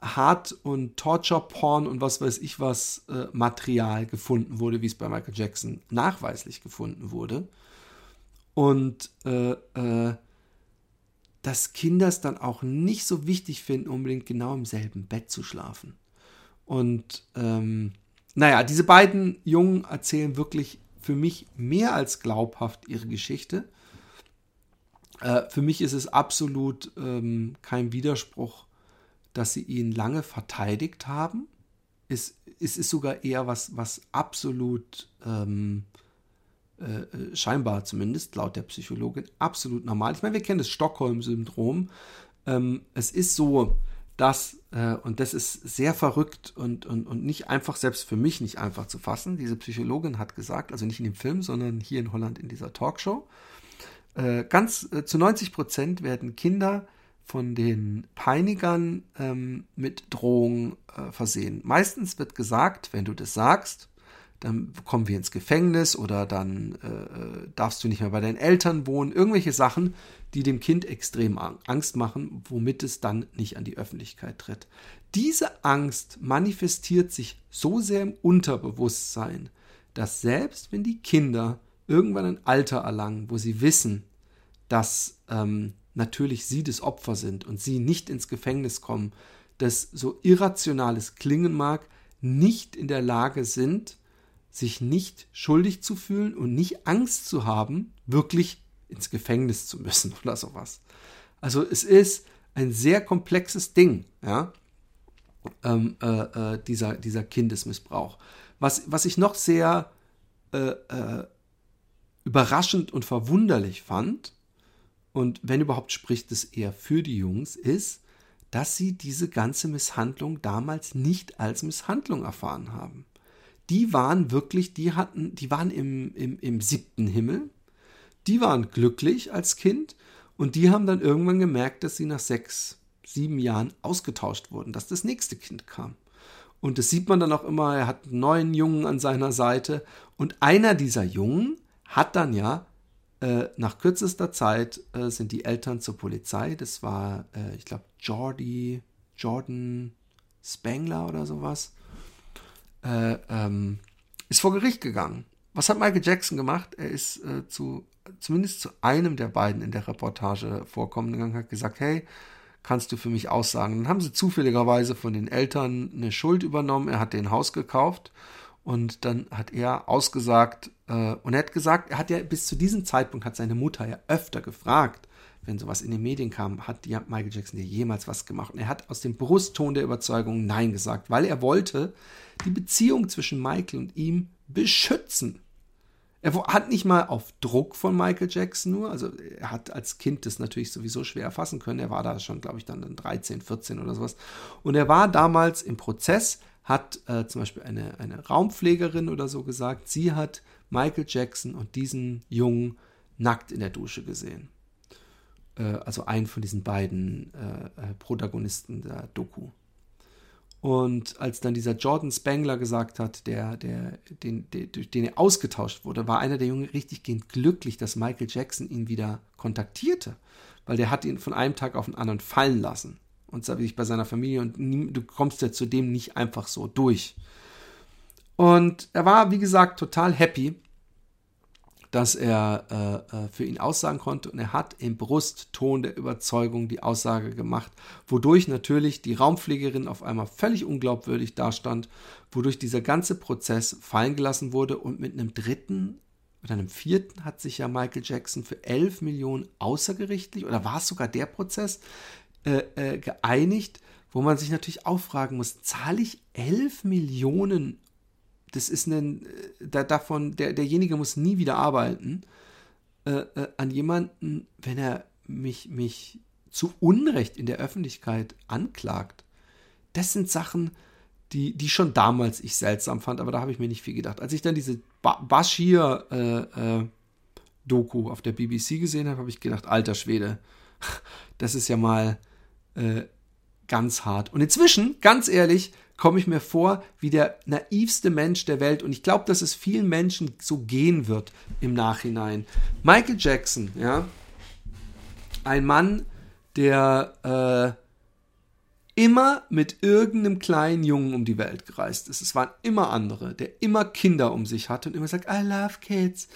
Hard- und Torture-Porn und was weiß ich was äh, Material gefunden wurde, wie es bei Michael Jackson nachweislich gefunden wurde. Und äh, äh, dass Kinder es dann auch nicht so wichtig finden, unbedingt genau im selben Bett zu schlafen. Und ähm, naja, diese beiden Jungen erzählen wirklich für mich mehr als glaubhaft ihre Geschichte. Äh, für mich ist es absolut ähm, kein Widerspruch, dass sie ihn lange verteidigt haben. Es, es ist sogar eher was, was absolut ähm, äh, äh, scheinbar zumindest laut der Psychologin absolut normal. Ich meine, wir kennen das Stockholm-Syndrom. Ähm, es ist so, dass, äh, und das ist sehr verrückt und, und, und nicht einfach, selbst für mich nicht einfach zu fassen. Diese Psychologin hat gesagt, also nicht in dem Film, sondern hier in Holland in dieser Talkshow, äh, ganz äh, zu 90 Prozent werden Kinder von den Peinigern ähm, mit Drohungen äh, versehen. Meistens wird gesagt, wenn du das sagst, dann kommen wir ins Gefängnis oder dann äh, äh, darfst du nicht mehr bei deinen Eltern wohnen. Irgendwelche Sachen, die dem Kind extrem Angst machen, womit es dann nicht an die Öffentlichkeit tritt. Diese Angst manifestiert sich so sehr im Unterbewusstsein, dass selbst wenn die Kinder irgendwann ein Alter erlangen, wo sie wissen, dass ähm, natürlich sie das Opfer sind und sie nicht ins Gefängnis kommen, das so irrationales klingen mag, nicht in der Lage sind, sich nicht schuldig zu fühlen und nicht Angst zu haben, wirklich ins Gefängnis zu müssen oder sowas. Also es ist ein sehr komplexes Ding, ja, ähm, äh, äh, dieser, dieser Kindesmissbrauch. Was, was ich noch sehr äh, äh überraschend und verwunderlich fand, und wenn überhaupt spricht es eher für die Jungs, ist, dass sie diese ganze Misshandlung damals nicht als Misshandlung erfahren haben. Die waren wirklich, die hatten, die waren im, im, im siebten Himmel, die waren glücklich als Kind und die haben dann irgendwann gemerkt, dass sie nach sechs, sieben Jahren ausgetauscht wurden, dass das nächste Kind kam. Und das sieht man dann auch immer, er hat neuen Jungen an seiner Seite. Und einer dieser Jungen hat dann ja äh, nach kürzester Zeit äh, sind die Eltern zur Polizei. Das war, äh, ich glaube, Jordi, Jordan Spangler oder sowas äh, ähm, ist vor Gericht gegangen. Was hat Michael Jackson gemacht? Er ist äh, zu zumindest zu einem der beiden in der Reportage vorkommen gegangen, hat gesagt, hey, kannst du für mich aussagen? Dann haben sie zufälligerweise von den Eltern eine Schuld übernommen. Er hat den Haus gekauft und dann hat er ausgesagt äh, und er hat gesagt, er hat ja bis zu diesem Zeitpunkt hat seine Mutter ja öfter gefragt, wenn sowas in den Medien kam, hat ja Michael Jackson dir jemals was gemacht? Und er hat aus dem Brustton der Überzeugung Nein gesagt, weil er wollte die Beziehung zwischen Michael und ihm beschützen. Er hat nicht mal auf Druck von Michael Jackson nur, also er hat als Kind das natürlich sowieso schwer erfassen können. Er war da schon, glaube ich, dann 13, 14 oder sowas. Und er war damals im Prozess, hat äh, zum Beispiel eine, eine Raumpflegerin oder so gesagt, sie hat Michael Jackson und diesen Jungen nackt in der Dusche gesehen. Äh, also einen von diesen beiden äh, äh, Protagonisten der Doku. Und als dann dieser Jordan Spangler gesagt hat, der, der, den, durch den er ausgetauscht wurde, war einer der Jungen richtig glücklich, dass Michael Jackson ihn wieder kontaktierte. Weil der hat ihn von einem Tag auf den anderen fallen lassen. Und sich bei seiner Familie und du kommst ja zudem nicht einfach so durch. Und er war, wie gesagt, total happy, dass er äh, äh, für ihn aussagen konnte und er hat im Brustton der Überzeugung die Aussage gemacht, wodurch natürlich die Raumpflegerin auf einmal völlig unglaubwürdig dastand, wodurch dieser ganze Prozess fallen gelassen wurde und mit einem dritten oder einem vierten hat sich ja Michael Jackson für 11 Millionen außergerichtlich oder war es sogar der Prozess äh, äh, geeinigt, wo man sich natürlich auch fragen muss, zahle ich 11 Millionen das ist ein, äh, da, davon, der, derjenige muss nie wieder arbeiten, äh, äh, an jemanden, wenn er mich, mich zu Unrecht in der Öffentlichkeit anklagt. Das sind Sachen, die, die schon damals ich seltsam fand, aber da habe ich mir nicht viel gedacht. Als ich dann diese ba Bashir Doku auf der BBC gesehen habe, habe ich gedacht, alter Schwede, das ist ja mal äh, ganz hart. Und inzwischen, ganz ehrlich, komme ich mir vor wie der naivste Mensch der Welt. Und ich glaube, dass es vielen Menschen so gehen wird im Nachhinein. Michael Jackson, ja, ein Mann, der äh, immer mit irgendeinem kleinen Jungen um die Welt gereist ist. Es waren immer andere, der immer Kinder um sich hatte und immer sagt, I love kids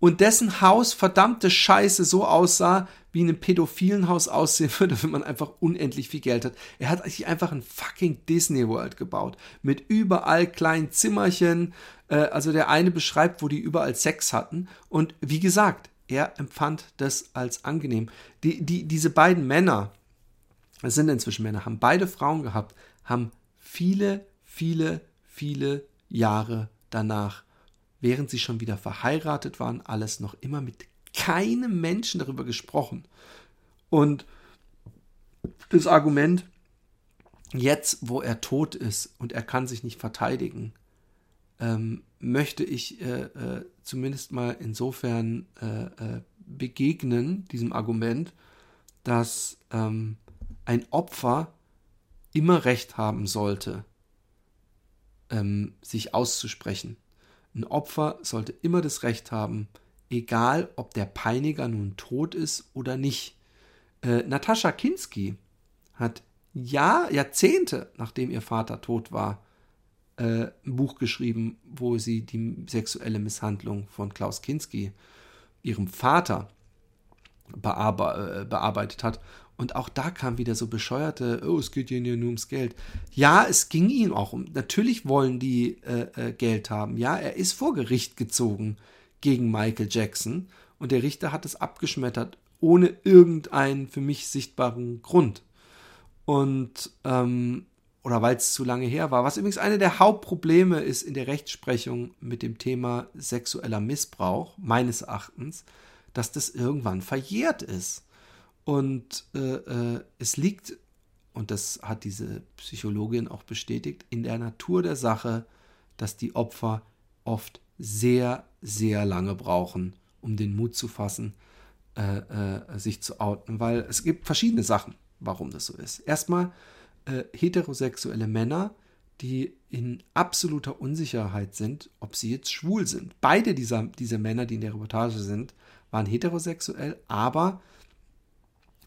und dessen Haus verdammte Scheiße so aussah, wie in einem pädophilen Haus aussehen würde, wenn man einfach unendlich viel Geld hat. Er hat sich einfach ein fucking Disney World gebaut. Mit überall kleinen Zimmerchen. Äh, also der eine beschreibt, wo die überall Sex hatten. Und wie gesagt, er empfand das als angenehm. Die, die, diese beiden Männer, das sind inzwischen Männer, haben beide Frauen gehabt, haben viele, viele, viele Jahre danach während sie schon wieder verheiratet waren, alles noch immer mit keinem Menschen darüber gesprochen. Und das Argument, jetzt wo er tot ist und er kann sich nicht verteidigen, ähm, möchte ich äh, äh, zumindest mal insofern äh, äh begegnen, diesem Argument, dass ähm, ein Opfer immer Recht haben sollte, ähm, sich auszusprechen. Ein Opfer sollte immer das Recht haben, egal ob der Peiniger nun tot ist oder nicht. Äh, Natascha Kinski hat Jahr, Jahrzehnte, nachdem ihr Vater tot war, äh, ein Buch geschrieben, wo sie die sexuelle Misshandlung von Klaus Kinski, ihrem Vater, äh, bearbeitet hat. Und auch da kam wieder so bescheuerte, oh, es geht ihnen ja nur ums Geld. Ja, es ging ihm auch um, natürlich wollen die äh, äh, Geld haben. Ja, er ist vor Gericht gezogen gegen Michael Jackson und der Richter hat es abgeschmettert, ohne irgendeinen für mich sichtbaren Grund. Und, ähm, oder weil es zu lange her war. Was übrigens eine der Hauptprobleme ist in der Rechtsprechung mit dem Thema sexueller Missbrauch, meines Erachtens, dass das irgendwann verjährt ist. Und äh, äh, es liegt, und das hat diese Psychologin auch bestätigt, in der Natur der Sache, dass die Opfer oft sehr, sehr lange brauchen, um den Mut zu fassen, äh, äh, sich zu outen. Weil es gibt verschiedene Sachen, warum das so ist. Erstmal äh, heterosexuelle Männer, die in absoluter Unsicherheit sind, ob sie jetzt schwul sind. Beide dieser, dieser Männer, die in der Reportage sind, waren heterosexuell, aber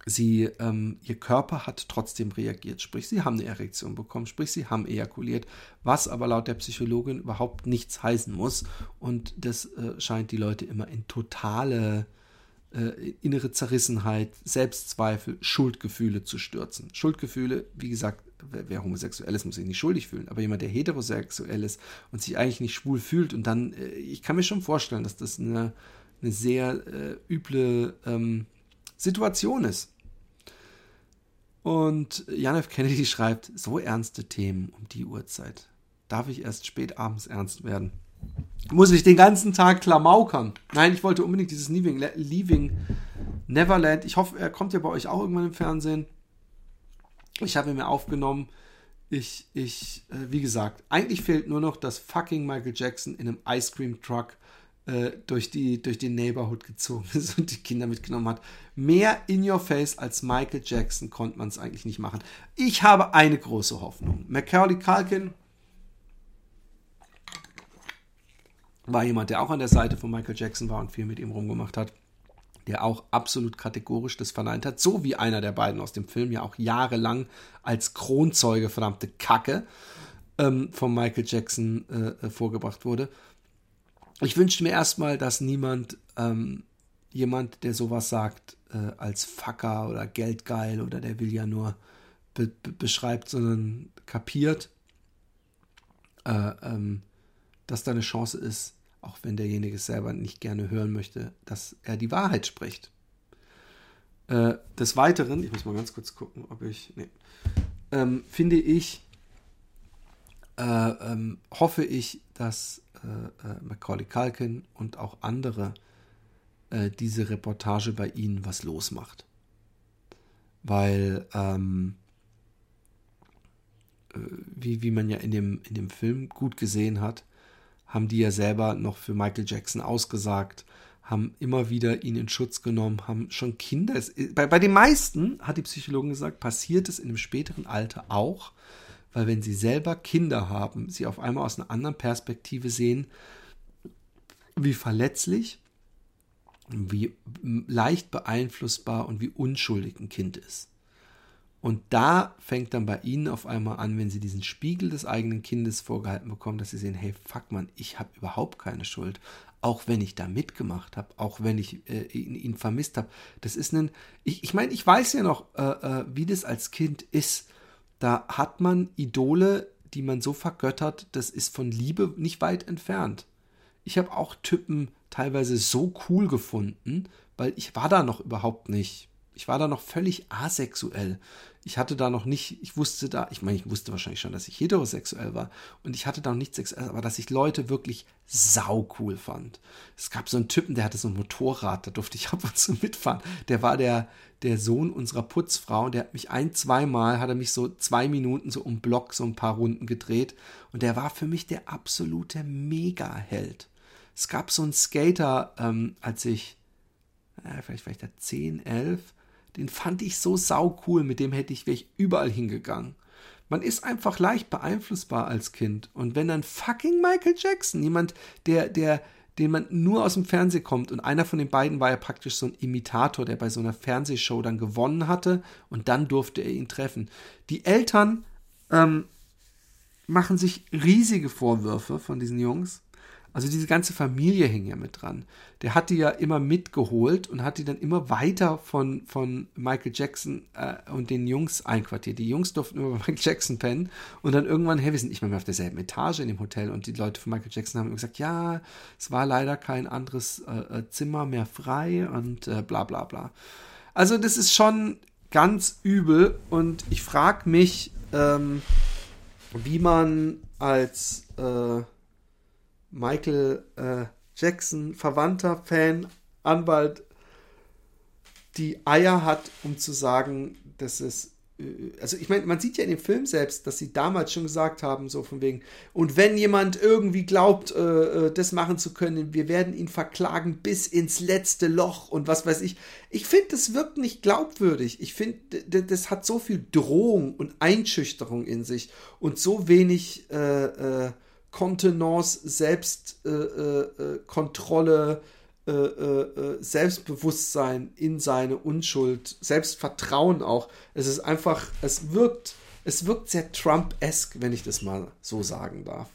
sie, ähm, ihr Körper hat trotzdem reagiert. Sprich, sie haben eine Erektion bekommen, sprich, sie haben ejakuliert, was aber laut der Psychologin überhaupt nichts heißen muss. Und das äh, scheint die Leute immer in totale äh, innere Zerrissenheit, Selbstzweifel, Schuldgefühle zu stürzen. Schuldgefühle, wie gesagt, wer, homosexuell ist, muss sich nicht schuldig fühlen. Aber jemand, der heterosexuell ist und sich eigentlich nicht schwul fühlt und dann, äh, ich kann mir schon vorstellen, dass das eine, eine sehr äh, üble ähm, Situation ist. Und Jan F. Kennedy schreibt, so ernste Themen um die Uhrzeit. Darf ich erst spät abends ernst werden? Muss ich den ganzen Tag klamaukern? Nein, ich wollte unbedingt dieses Leaving, Leaving Neverland. Ich hoffe, er kommt ja bei euch auch irgendwann im Fernsehen. Ich habe ihn mir aufgenommen. Ich, ich, äh, wie gesagt, eigentlich fehlt nur noch, dass fucking Michael Jackson in einem Ice Cream Truck äh, durch, die, durch die Neighborhood gezogen ist und die Kinder mitgenommen hat. Mehr in your face als Michael Jackson konnte man es eigentlich nicht machen. Ich habe eine große Hoffnung. Macaulay Culkin war jemand, der auch an der Seite von Michael Jackson war und viel mit ihm rumgemacht hat, der auch absolut kategorisch das verneint hat, so wie einer der beiden aus dem Film ja auch jahrelang als Kronzeuge verdammte Kacke ähm, von Michael Jackson äh, vorgebracht wurde ich wünschte mir erstmal, dass niemand, ähm, jemand, der sowas sagt, äh, als Facker oder Geldgeil oder der will ja nur be be beschreibt, sondern kapiert, äh, ähm, dass da eine Chance ist, auch wenn derjenige es selber nicht gerne hören möchte, dass er die Wahrheit spricht. Äh, des Weiteren, ich muss mal ganz kurz gucken, ob ich, nee, ähm, finde ich, äh, ähm, hoffe ich, dass äh, äh, Macaulay Culkin und auch andere äh, diese Reportage bei ihnen was losmacht. Weil, ähm, äh, wie, wie man ja in dem, in dem Film gut gesehen hat, haben die ja selber noch für Michael Jackson ausgesagt, haben immer wieder ihn in Schutz genommen, haben schon Kinder. Bei, bei den meisten, hat die Psychologin gesagt, passiert es in einem späteren Alter auch, weil wenn sie selber Kinder haben, sie auf einmal aus einer anderen Perspektive sehen, wie verletzlich, wie leicht beeinflussbar und wie unschuldig ein Kind ist. Und da fängt dann bei ihnen auf einmal an, wenn sie diesen Spiegel des eigenen Kindes vorgehalten bekommen, dass sie sehen, hey, fuck man, ich habe überhaupt keine Schuld, auch wenn ich da mitgemacht habe, auch wenn ich äh, ihn, ihn, vermisst habe. Das ist ein, ich, ich meine, ich weiß ja noch, äh, äh, wie das als Kind ist. Da hat man Idole, die man so vergöttert, das ist von Liebe nicht weit entfernt. Ich habe auch Typen teilweise so cool gefunden, weil ich war da noch überhaupt nicht. Ich war da noch völlig asexuell ich hatte da noch nicht, ich wusste da, ich meine, ich wusste wahrscheinlich schon, dass ich heterosexuell war und ich hatte da noch nichts sexuell, aber dass ich Leute wirklich sau cool fand. Es gab so einen Typen, der hatte so ein Motorrad, da durfte ich ab und zu mitfahren. Der war der, der Sohn unserer Putzfrau und der hat mich ein, zweimal, hat er mich so zwei Minuten so um Block so ein paar Runden gedreht und der war für mich der absolute Mega-Held. Es gab so einen Skater, ähm, als ich, äh, vielleicht war ich da 10, 11, den fand ich so sau cool, mit dem hätte ich, wäre ich überall hingegangen. Man ist einfach leicht beeinflussbar als Kind. Und wenn dann fucking Michael Jackson, jemand, der, der, den man nur aus dem Fernsehen kommt, und einer von den beiden war ja praktisch so ein Imitator, der bei so einer Fernsehshow dann gewonnen hatte, und dann durfte er ihn treffen. Die Eltern ähm, machen sich riesige Vorwürfe von diesen Jungs, also diese ganze Familie hing ja mit dran. Der hat die ja immer mitgeholt und hat die dann immer weiter von, von Michael Jackson äh, und den Jungs einquartiert. Die Jungs durften immer bei Michael Jackson pennen und dann irgendwann, hey, wir sind nicht mehr, mehr auf derselben Etage in dem Hotel und die Leute von Michael Jackson haben gesagt, ja, es war leider kein anderes äh, äh, Zimmer mehr frei und äh, bla bla bla. Also das ist schon ganz übel und ich frage mich, ähm, wie man als äh, Michael äh, Jackson, Verwandter, Fan, Anwalt, die Eier hat, um zu sagen, dass es also ich meine, man sieht ja in dem Film selbst, dass sie damals schon gesagt haben, so von wegen, und wenn jemand irgendwie glaubt, äh, äh das machen zu können, wir werden ihn verklagen bis ins letzte Loch und was weiß ich. Ich finde, das wirkt nicht glaubwürdig. Ich finde, das hat so viel Drohung und Einschüchterung in sich und so wenig äh, äh, Kontenance, Selbstkontrolle, äh, äh, äh, äh, Selbstbewusstsein in seine Unschuld, Selbstvertrauen auch. Es ist einfach, es wirkt, es wirkt sehr Trump-esque, wenn ich das mal so sagen darf.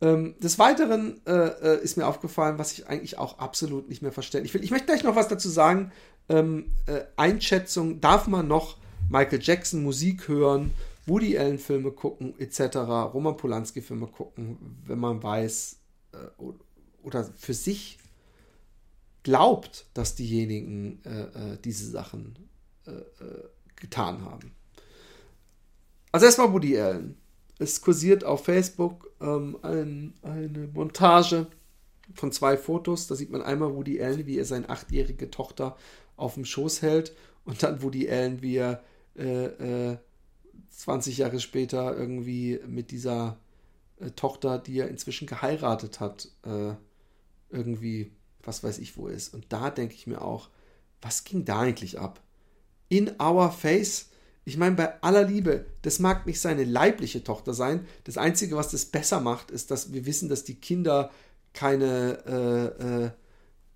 Ähm, des Weiteren äh, äh, ist mir aufgefallen, was ich eigentlich auch absolut nicht mehr verständlich finde. Ich möchte gleich noch was dazu sagen. Ähm, Einschätzung, darf man noch Michael Jackson Musik hören? Woody Allen Filme gucken etc., Roman Polanski Filme gucken, wenn man weiß äh, oder für sich glaubt, dass diejenigen äh, äh, diese Sachen äh, äh, getan haben. Also erstmal Woody Allen. Es kursiert auf Facebook ähm, ein, eine Montage von zwei Fotos. Da sieht man einmal Woody Allen, wie er seine achtjährige Tochter auf dem Schoß hält und dann Woody Allen, wie er äh, äh, 20 Jahre später irgendwie mit dieser äh, Tochter, die er inzwischen geheiratet hat, äh, irgendwie, was weiß ich, wo ist. Und da denke ich mir auch, was ging da eigentlich ab? In our face. Ich meine, bei aller Liebe, das mag nicht seine leibliche Tochter sein. Das Einzige, was das besser macht, ist, dass wir wissen, dass die Kinder keine äh, äh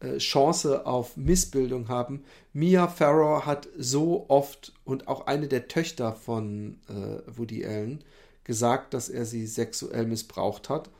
äh, Chance auf Missbildung haben. Mia Farrow hat so oft und auch eine der Töchter von äh, Woody Allen gesagt, dass er sie sexuell missbraucht hat.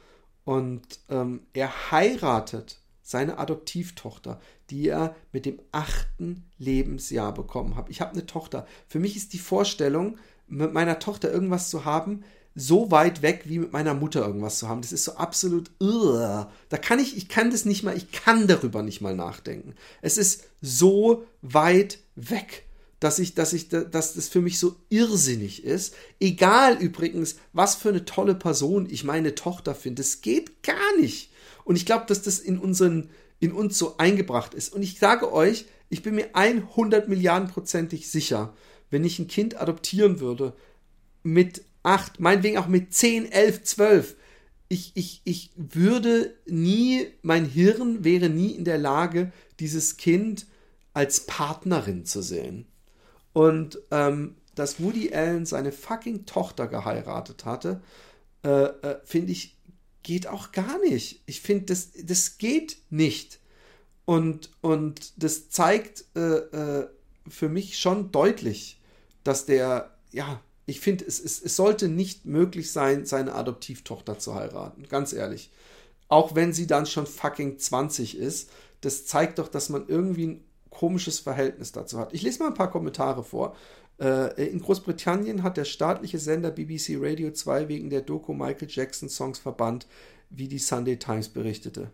Und ähm, er heiratet seine Adoptivtochter, die er mit dem achten Lebensjahr bekommen hat. Ich habe eine Tochter. Für mich ist die Vorstellung, mit meiner Tochter irgendwas zu haben, so weit weg wie mit meiner Mutter irgendwas zu haben. Das ist so absolut, uh, da kann ich, ich kann das nicht mal, ich kann darüber nicht mal nachdenken. Es ist so weit weg, dass ich, dass ich, dass das für mich so irrsinnig ist. Egal übrigens, was für eine tolle Person ich meine Tochter finde, es geht gar nicht. Und ich glaube, dass das in unseren, in uns so eingebracht ist. Und ich sage euch, ich bin mir 100 Milliarden prozentig sicher, wenn ich ein Kind adoptieren würde mit 8, meinetwegen auch mit 10, 11, 12. ich, ich, ich würde nie, mein Hirn wäre nie in der Lage, dieses Kind als Partnerin zu sehen. Und ähm, dass Woody Allen seine fucking Tochter geheiratet hatte, äh, äh, finde ich, geht auch gar nicht. Ich finde, das, das geht nicht. Und, und das zeigt äh, äh für mich schon deutlich, dass der, ja, ich finde, es, es, es sollte nicht möglich sein, seine Adoptivtochter zu heiraten. Ganz ehrlich. Auch wenn sie dann schon fucking 20 ist. Das zeigt doch, dass man irgendwie ein komisches Verhältnis dazu hat. Ich lese mal ein paar Kommentare vor. Äh, in Großbritannien hat der staatliche Sender BBC Radio 2 wegen der Doku Michael Jackson Songs verbannt, wie die Sunday Times berichtete.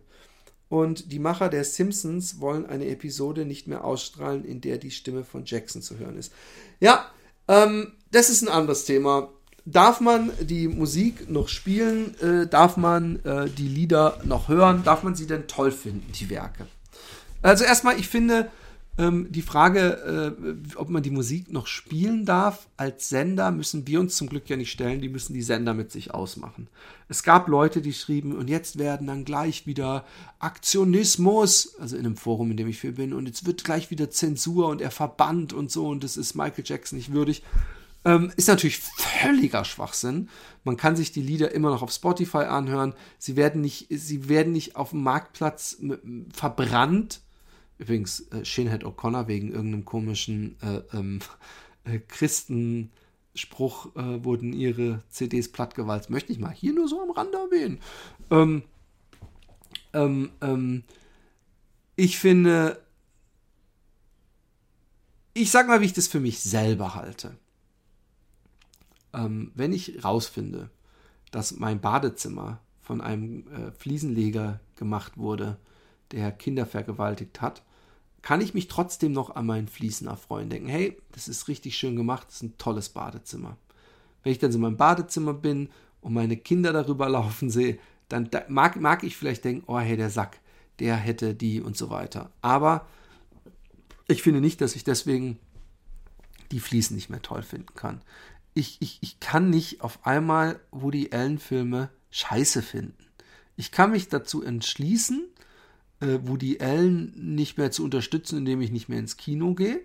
Und die Macher der Simpsons wollen eine Episode nicht mehr ausstrahlen, in der die Stimme von Jackson zu hören ist. Ja, ähm, das ist ein anderes Thema. Darf man die Musik noch spielen? Äh, darf man äh, die Lieder noch hören? Darf man sie denn toll finden, die Werke? Also erstmal, ich finde ähm, die Frage, äh, ob man die Musik noch spielen darf, als Sender müssen wir uns zum Glück ja nicht stellen, die müssen die Sender mit sich ausmachen. Es gab Leute, die schrieben, und jetzt werden dann gleich wieder Aktionismus, also in einem Forum, in dem ich für bin, und jetzt wird gleich wieder Zensur und er verbannt und so, und das ist Michael Jackson nicht würdig. Ähm, ist natürlich völliger Schwachsinn. Man kann sich die Lieder immer noch auf Spotify anhören. Sie werden nicht, sie werden nicht auf dem Marktplatz verbrannt. Übrigens, äh, Shinhead O'Connor wegen irgendeinem komischen äh, ähm, äh, Christenspruch äh, wurden ihre CDs plattgewalzt. Möchte ich mal hier nur so am Rande erwähnen. Ähm, ähm, ähm ich finde, ich sag mal, wie ich das für mich selber halte ähm, wenn ich rausfinde, dass mein Badezimmer von einem äh, Fliesenleger gemacht wurde, der Kinder vergewaltigt hat, kann ich mich trotzdem noch an meinen Fliesen erfreuen. Denken, hey, das ist richtig schön gemacht, das ist ein tolles Badezimmer. Wenn ich dann in meinem Badezimmer bin und meine Kinder darüber laufen sehe, dann mag, mag ich vielleicht denken, oh hey, der Sack, der hätte die und so weiter. Aber ich finde nicht, dass ich deswegen die Fliesen nicht mehr toll finden kann ich, ich, ich kann nicht auf einmal Woody Allen-Filme scheiße finden. Ich kann mich dazu entschließen, äh, Woody Allen nicht mehr zu unterstützen, indem ich nicht mehr ins Kino gehe.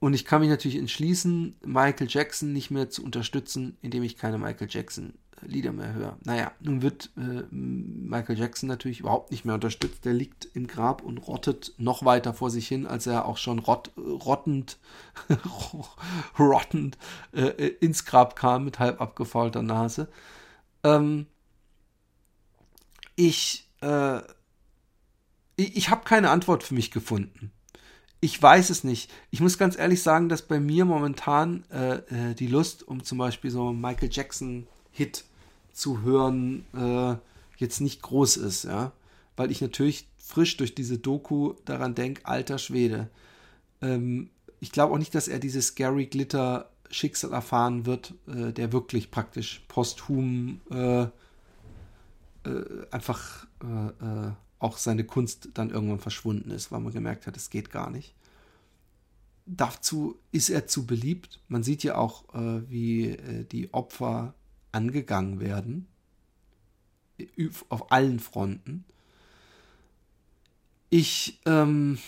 Und ich kann mich natürlich entschließen, Michael Jackson nicht mehr zu unterstützen, indem ich keine Michael Jackson Lieder mehr höre. Naja, nun wird äh, Michael Jackson natürlich überhaupt nicht mehr unterstützt. Der liegt im Grab und rottet noch weiter vor sich hin, als er auch schon rott, rottend, rottend äh, ins Grab kam mit halb abgefaulter Nase. Ähm, ich äh, ich, ich habe keine Antwort für mich gefunden. Ich weiß es nicht. Ich muss ganz ehrlich sagen, dass bei mir momentan äh, äh die Lust, um zum Beispiel so Michael Jackson Hit zu hören äh, jetzt nicht groß ist, ja. Weil ich natürlich frisch durch diese Doku daran denke, alter Schwede. Ähm, ich glaube auch nicht, dass er dieses Gary Glitter Schicksal erfahren wird, äh, der wirklich praktisch posthum äh, äh einfach äh, äh, auch seine Kunst dann irgendwann verschwunden ist, weil man gemerkt hat, es geht gar nicht. Dazu ist er zu beliebt. Man sieht ja auch, wie die Opfer angegangen werden, auf allen Fronten. Ich, ähm,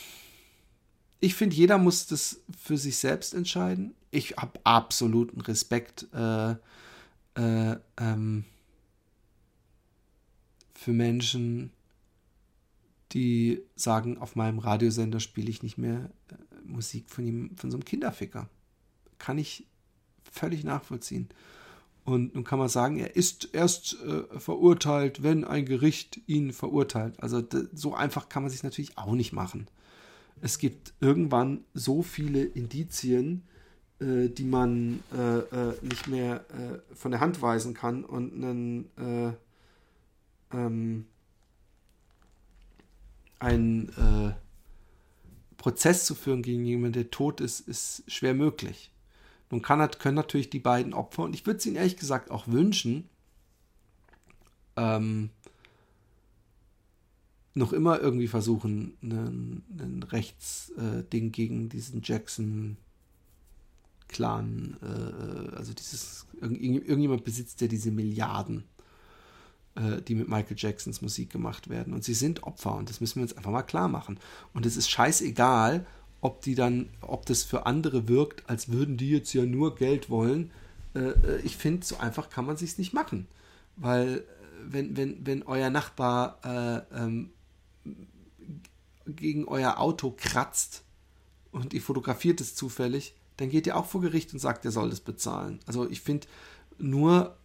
ich finde, jeder muss das für sich selbst entscheiden. Ich habe absoluten Respekt äh, äh, ähm, für Menschen, die sagen, auf meinem Radiosender spiele ich nicht mehr äh, Musik von, ihm, von so einem Kinderficker. Kann ich völlig nachvollziehen. Und nun kann man sagen, er ist erst äh, verurteilt, wenn ein Gericht ihn verurteilt. Also so einfach kann man sich natürlich auch nicht machen. Es gibt irgendwann so viele Indizien, äh, die man äh, äh nicht mehr äh, von der Hand weisen kann und einen ähm, einen Prozess zu führen gegen jemanden, der tot ist, ist schwer möglich. Nun kann, können natürlich die beiden Opfer, und ich würde es ihnen ehrlich gesagt auch wünschen, ähm, noch immer irgendwie versuchen, ein Rechtsding äh, gegen diesen Jackson Clan, äh, also dieses, irgendjemand besitzt ja diese Milliarden äh, die mit Michael Jacksons Musik gemacht werden. Und sie sind Opfer und das müssen wir uns einfach mal klar machen. Und es ist scheißegal, ob die dann, ob das für andere wirkt, als würden die jetzt ja nur Geld wollen. Äh, äh ich finde, so einfach kann man sich's nicht machen. Weil äh, wenn, wenn, wenn euer Nachbar äh, ähm, gegen euer Auto kratzt und ihr fotografiert es zufällig, dann geht ihr auch vor Gericht und sagt, er soll das bezahlen. Also ich finde nur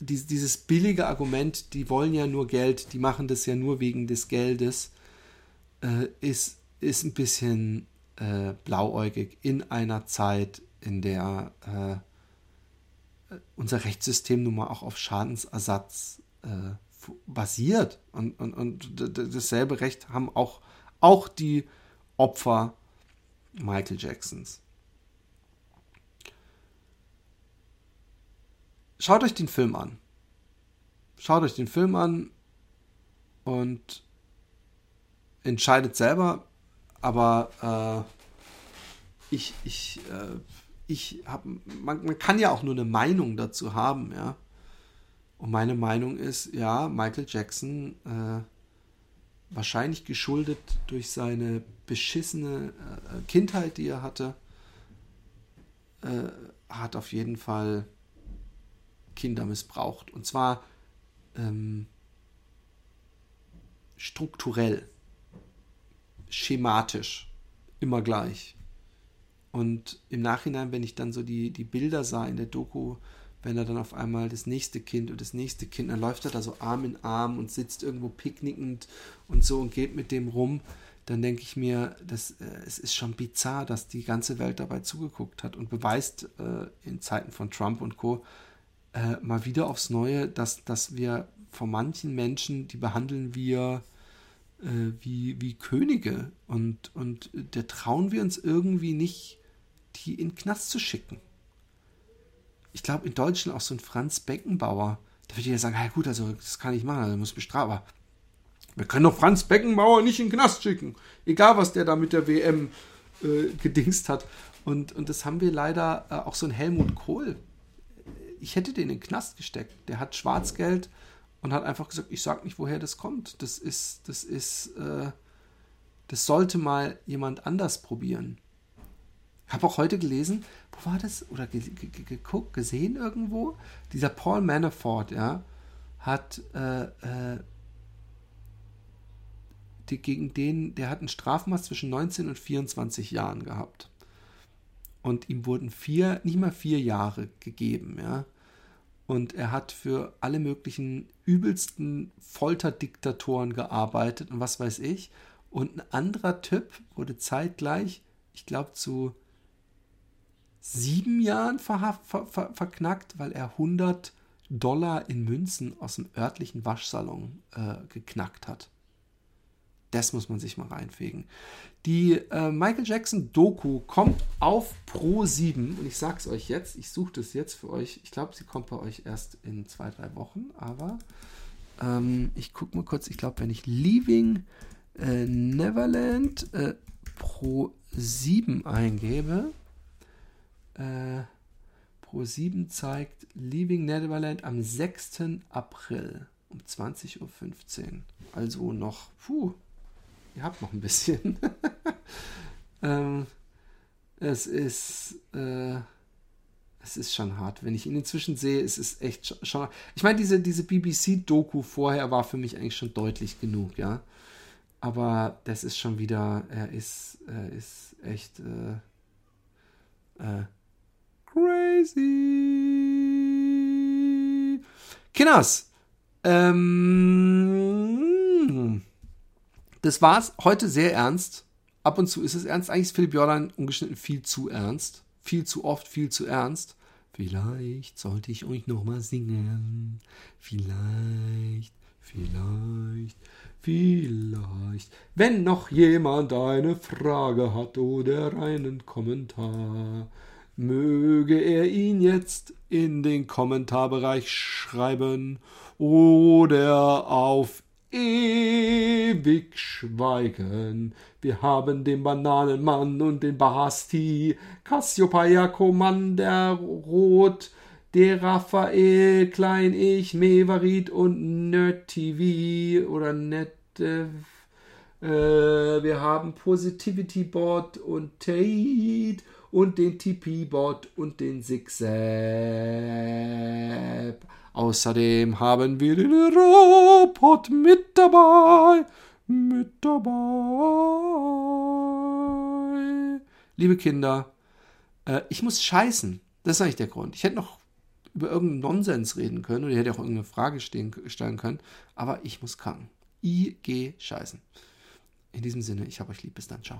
dieses billige Argument, die wollen ja nur Geld, die machen das ja nur wegen des Geldes, äh, ist, ist ein bisschen äh, blauäugig in einer Zeit, in der äh, unser Rechtssystem nun mal auch auf Schadensersatz äh, basiert. Und, und, und dasselbe Recht haben auch, auch die Opfer Michael Jacksons. Schaut euch den Film an. Schaut euch den Film an und entscheidet selber, aber äh, ich, ich, äh, ich habe, man, man kann ja auch nur eine Meinung dazu haben, ja. Und meine Meinung ist, ja, Michael Jackson, äh, wahrscheinlich geschuldet durch seine beschissene äh, Kindheit, die er hatte, äh, hat auf jeden Fall Kinder missbraucht. Und zwar ähm, strukturell, schematisch, immer gleich. Und im Nachhinein, wenn ich dann so die, die Bilder sah in der Doku, wenn er dann auf einmal das nächste Kind und das nächste Kind, dann läuft er da so Arm in Arm und sitzt irgendwo picknickend und so und geht mit dem rum, dann denke ich mir, das, äh, es ist schon bizarr, dass die ganze Welt dabei zugeguckt hat und beweist äh, in Zeiten von Trump und Co. Äh, mal wieder aufs Neue, dass, dass wir von manchen Menschen, die behandeln wir äh, wie, wie Könige und, und der trauen wir uns irgendwie nicht, die in den Knast zu schicken ich glaube, in Deutschland auch so ein Franz Beckenbauer. Da würde ich ja sagen, ja gut, also das kann ich machen, also muss bestrafen. Aber wir können doch Franz Beckenbauer nicht in den Knast schicken. Egal, was der da mit der WM äh, gedingst hat. Und, und das haben wir leider äh, auch so ein Helmut Kohl. Ich hätte den in den Knast gesteckt. Der hat Schwarzgeld und hat einfach gesagt, ich sag nicht, woher das kommt. Das ist, das ist, äh, das sollte mal jemand anders probieren. Ich habe auch heute gelesen, wo war das? Oder geguckt, gesehen irgendwo? Dieser Paul Manafort, ja, hat äh, äh, die, gegen den, der hat ein Strafmaß zwischen 19 und 24 Jahren gehabt. Und ihm wurden vier, nicht mal vier Jahre gegeben, ja. Und er hat für alle möglichen übelsten Folterdiktatoren gearbeitet und was weiß ich. Und ein anderer Typ wurde zeitgleich, ich glaube, zu sieben Jahren ver ver ver verknackt, weil er 100 Dollar in Münzen aus dem örtlichen Waschsalon äh, geknackt hat. Das muss man sich mal reinfegen. Die äh, Michael Jackson Doku kommt auf Pro 7 und ich sag's euch jetzt, ich suche das jetzt für euch. Ich glaube, sie kommt bei euch erst in zwei, drei Wochen, aber ähm, ich gucke mal kurz. Ich glaube, wenn ich Leaving äh, Neverland äh, Pro 7 eingebe, äh, Pro7 zeigt Leaving Neverland am 6. April um 20.15 Uhr. Also noch, puh, ihr habt noch ein bisschen. ähm, es ist, äh, es ist schon hart. Wenn ich ihn inzwischen sehe, es ist echt schon. Ich meine, diese, diese BBC-Doku vorher war für mich eigentlich schon deutlich genug, ja. Aber das ist schon wieder, er ist, er ist echt, äh, äh, Crazy. Kinders, ähm, das war's. Heute sehr ernst. Ab und zu ist es ernst. Eigentlich ist Philipp Jordan ungeschnitten viel zu ernst. Viel zu oft, viel zu ernst. Vielleicht sollte ich euch nochmal singen. Vielleicht, vielleicht, vielleicht. Wenn noch jemand eine Frage hat oder einen Kommentar Möge er ihn jetzt in den Kommentarbereich schreiben oder auf ewig schweigen. Wir haben den Bananenmann und den Basti, Cassiopeia Commander Rot, der Raphael, Klein Ich, Mevarit und Nerd TV oder Net. Äh, wir haben Positivity Bot und Tate und den TP-Bot und den Zigzag. Außerdem haben wir den Robot mit dabei. Mit dabei. Liebe Kinder, äh, ich muss scheißen. Das ist eigentlich der Grund. Ich hätte noch über irgendeinen Nonsens reden können oder ich hätte auch irgendeine Frage stehen, stellen können, aber ich muss kacken. IG scheißen. In diesem Sinne, ich habe euch lieb. Bis dann. Ciao.